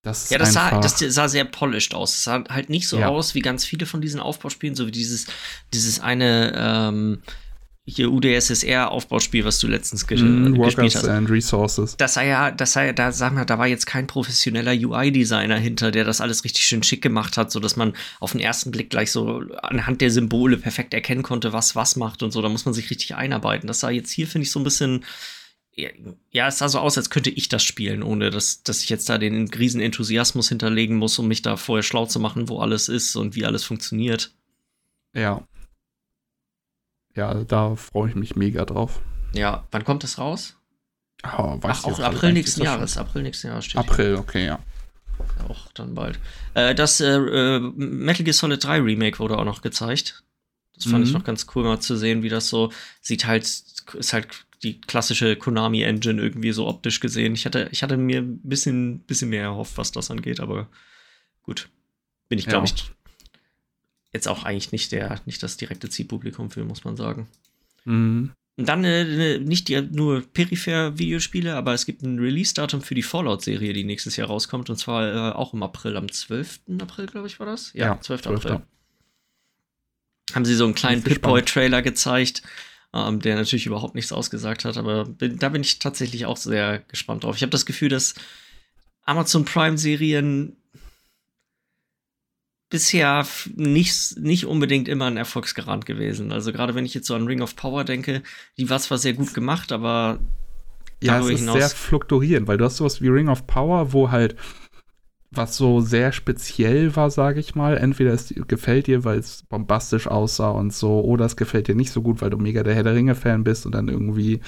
Das ja, das sah, das sah sehr polished aus. Es sah halt nicht so ja. aus wie ganz viele von diesen Aufbauspielen, so wie dieses, dieses eine, ähm, hier UdSSR-Aufbauspiel, was du letztens ge mm, gespielt hast. and Resources. Das sei ja, das sei, da sag mal, da war jetzt kein professioneller UI-Designer hinter, der das alles richtig schön schick gemacht hat, sodass man auf den ersten Blick gleich so anhand der Symbole perfekt erkennen konnte, was was macht und so. Da muss man sich richtig einarbeiten. Das sah jetzt hier, finde ich, so ein bisschen. Ja, es sah so aus, als könnte ich das spielen, ohne dass, dass ich jetzt da den riesen Enthusiasmus hinterlegen muss, um mich da vorher schlau zu machen, wo alles ist und wie alles funktioniert. Ja, ja, da freue ich mich mega drauf. Ja, wann kommt das raus? Oh, Ach, auch April nächsten Jahres. April nächsten Jahres steht. April, okay, ja. Auch dann bald. Äh, das äh, äh Metal Gear Solid 3 Remake wurde auch noch gezeigt. Das fand mhm. ich noch ganz cool mal zu sehen, wie das so sieht halt, ist halt die klassische Konami-Engine irgendwie so optisch gesehen. Ich hatte, ich hatte mir ein bisschen, bisschen mehr erhofft, was das angeht, aber gut. Bin ich, glaube ja. ich, jetzt auch eigentlich nicht der, nicht das direkte Zielpublikum für, muss man sagen. Mhm. Und dann äh, nicht die, nur peripher Videospiele, aber es gibt ein Release-Datum für die Fallout-Serie, die nächstes Jahr rauskommt, und zwar äh, auch im April, am 12. April, glaube ich, war das? Ja, ja 12. 12. April. Haben sie so einen kleinen Pip-Boy-Trailer gezeigt, ähm, der natürlich überhaupt nichts ausgesagt hat, aber bin, da bin ich tatsächlich auch sehr gespannt drauf. Ich habe das Gefühl, dass Amazon Prime-Serien bisher nicht, nicht unbedingt immer ein Erfolgsgarant gewesen. Also gerade wenn ich jetzt so an Ring of Power denke, die war zwar sehr gut gemacht, aber ja, es ist sehr fluktuierend, weil du hast sowas wie Ring of Power, wo halt was so sehr speziell war, sage ich mal. Entweder es gefällt dir, weil es bombastisch aussah und so, oder es gefällt dir nicht so gut, weil du mega der Herr der Ringe-Fan bist und dann irgendwie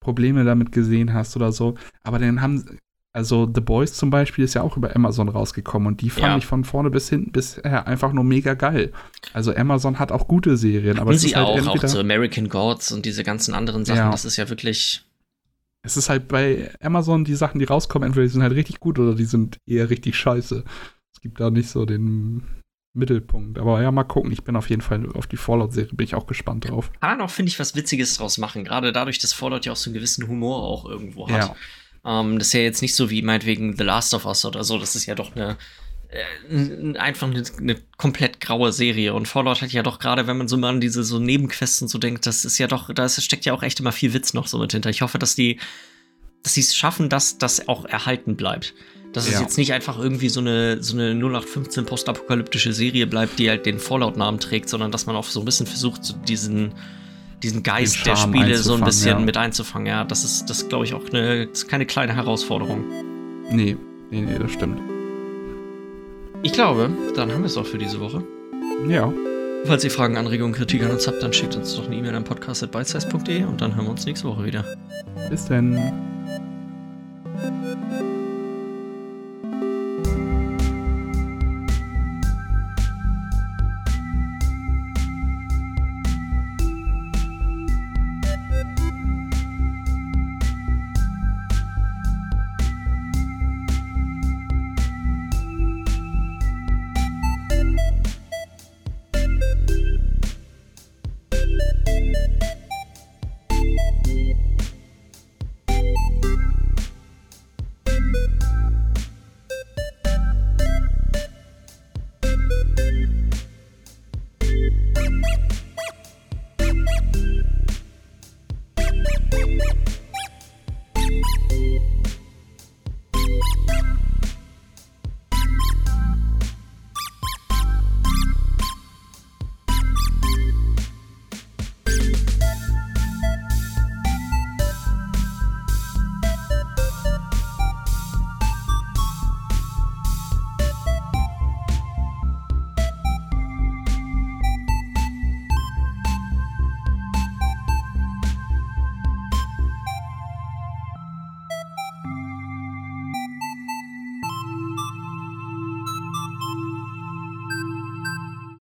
Probleme damit gesehen hast oder so. Aber dann haben, also The Boys zum Beispiel ist ja auch über Amazon rausgekommen und die fand ja. ich von vorne bis hinten bisher einfach nur mega geil. Also Amazon hat auch gute Serien, aber sie halt auch, auch so American Gods und diese ganzen anderen Sachen, ja. das ist ja wirklich. Es ist halt bei Amazon die Sachen, die rauskommen, entweder die sind halt richtig gut oder die sind eher richtig scheiße. Es gibt da nicht so den Mittelpunkt. Aber ja, mal gucken. Ich bin auf jeden Fall auf die Fallout-Serie, bin ich auch gespannt drauf. Kann auch, finde ich, was Witziges draus machen. Gerade dadurch, dass Fallout ja auch so einen gewissen Humor auch irgendwo hat. Ja. Ähm, das ist ja jetzt nicht so wie meinetwegen The Last of Us oder so. Das ist ja doch eine äh, einfach eine, eine, komplett graue Serie. Und Fallout hat ja doch gerade, wenn man so mal an diese so Nebenquesten so denkt, das ist ja doch, da steckt ja auch echt immer viel Witz noch so mit hinter. Ich hoffe, dass die, dass sie es schaffen, dass das auch erhalten bleibt. Dass ja. es jetzt nicht einfach irgendwie so eine, so eine 0815 postapokalyptische Serie bleibt, die halt den Fallout-Namen trägt, sondern dass man auch so ein bisschen versucht, so diesen, diesen Geist der Spiele so ein bisschen ja. mit einzufangen. Ja, das ist, das glaube ich auch eine, ist keine kleine Herausforderung. Nee, nee, nee, das stimmt. Ich glaube, dann haben wir es auch für diese Woche. Ja. Falls ihr Fragen, Anregungen, Kritik an uns habt, dann schickt uns doch eine E-Mail an podcast.bitesize.de und dann hören wir uns nächste Woche wieder. Bis dann.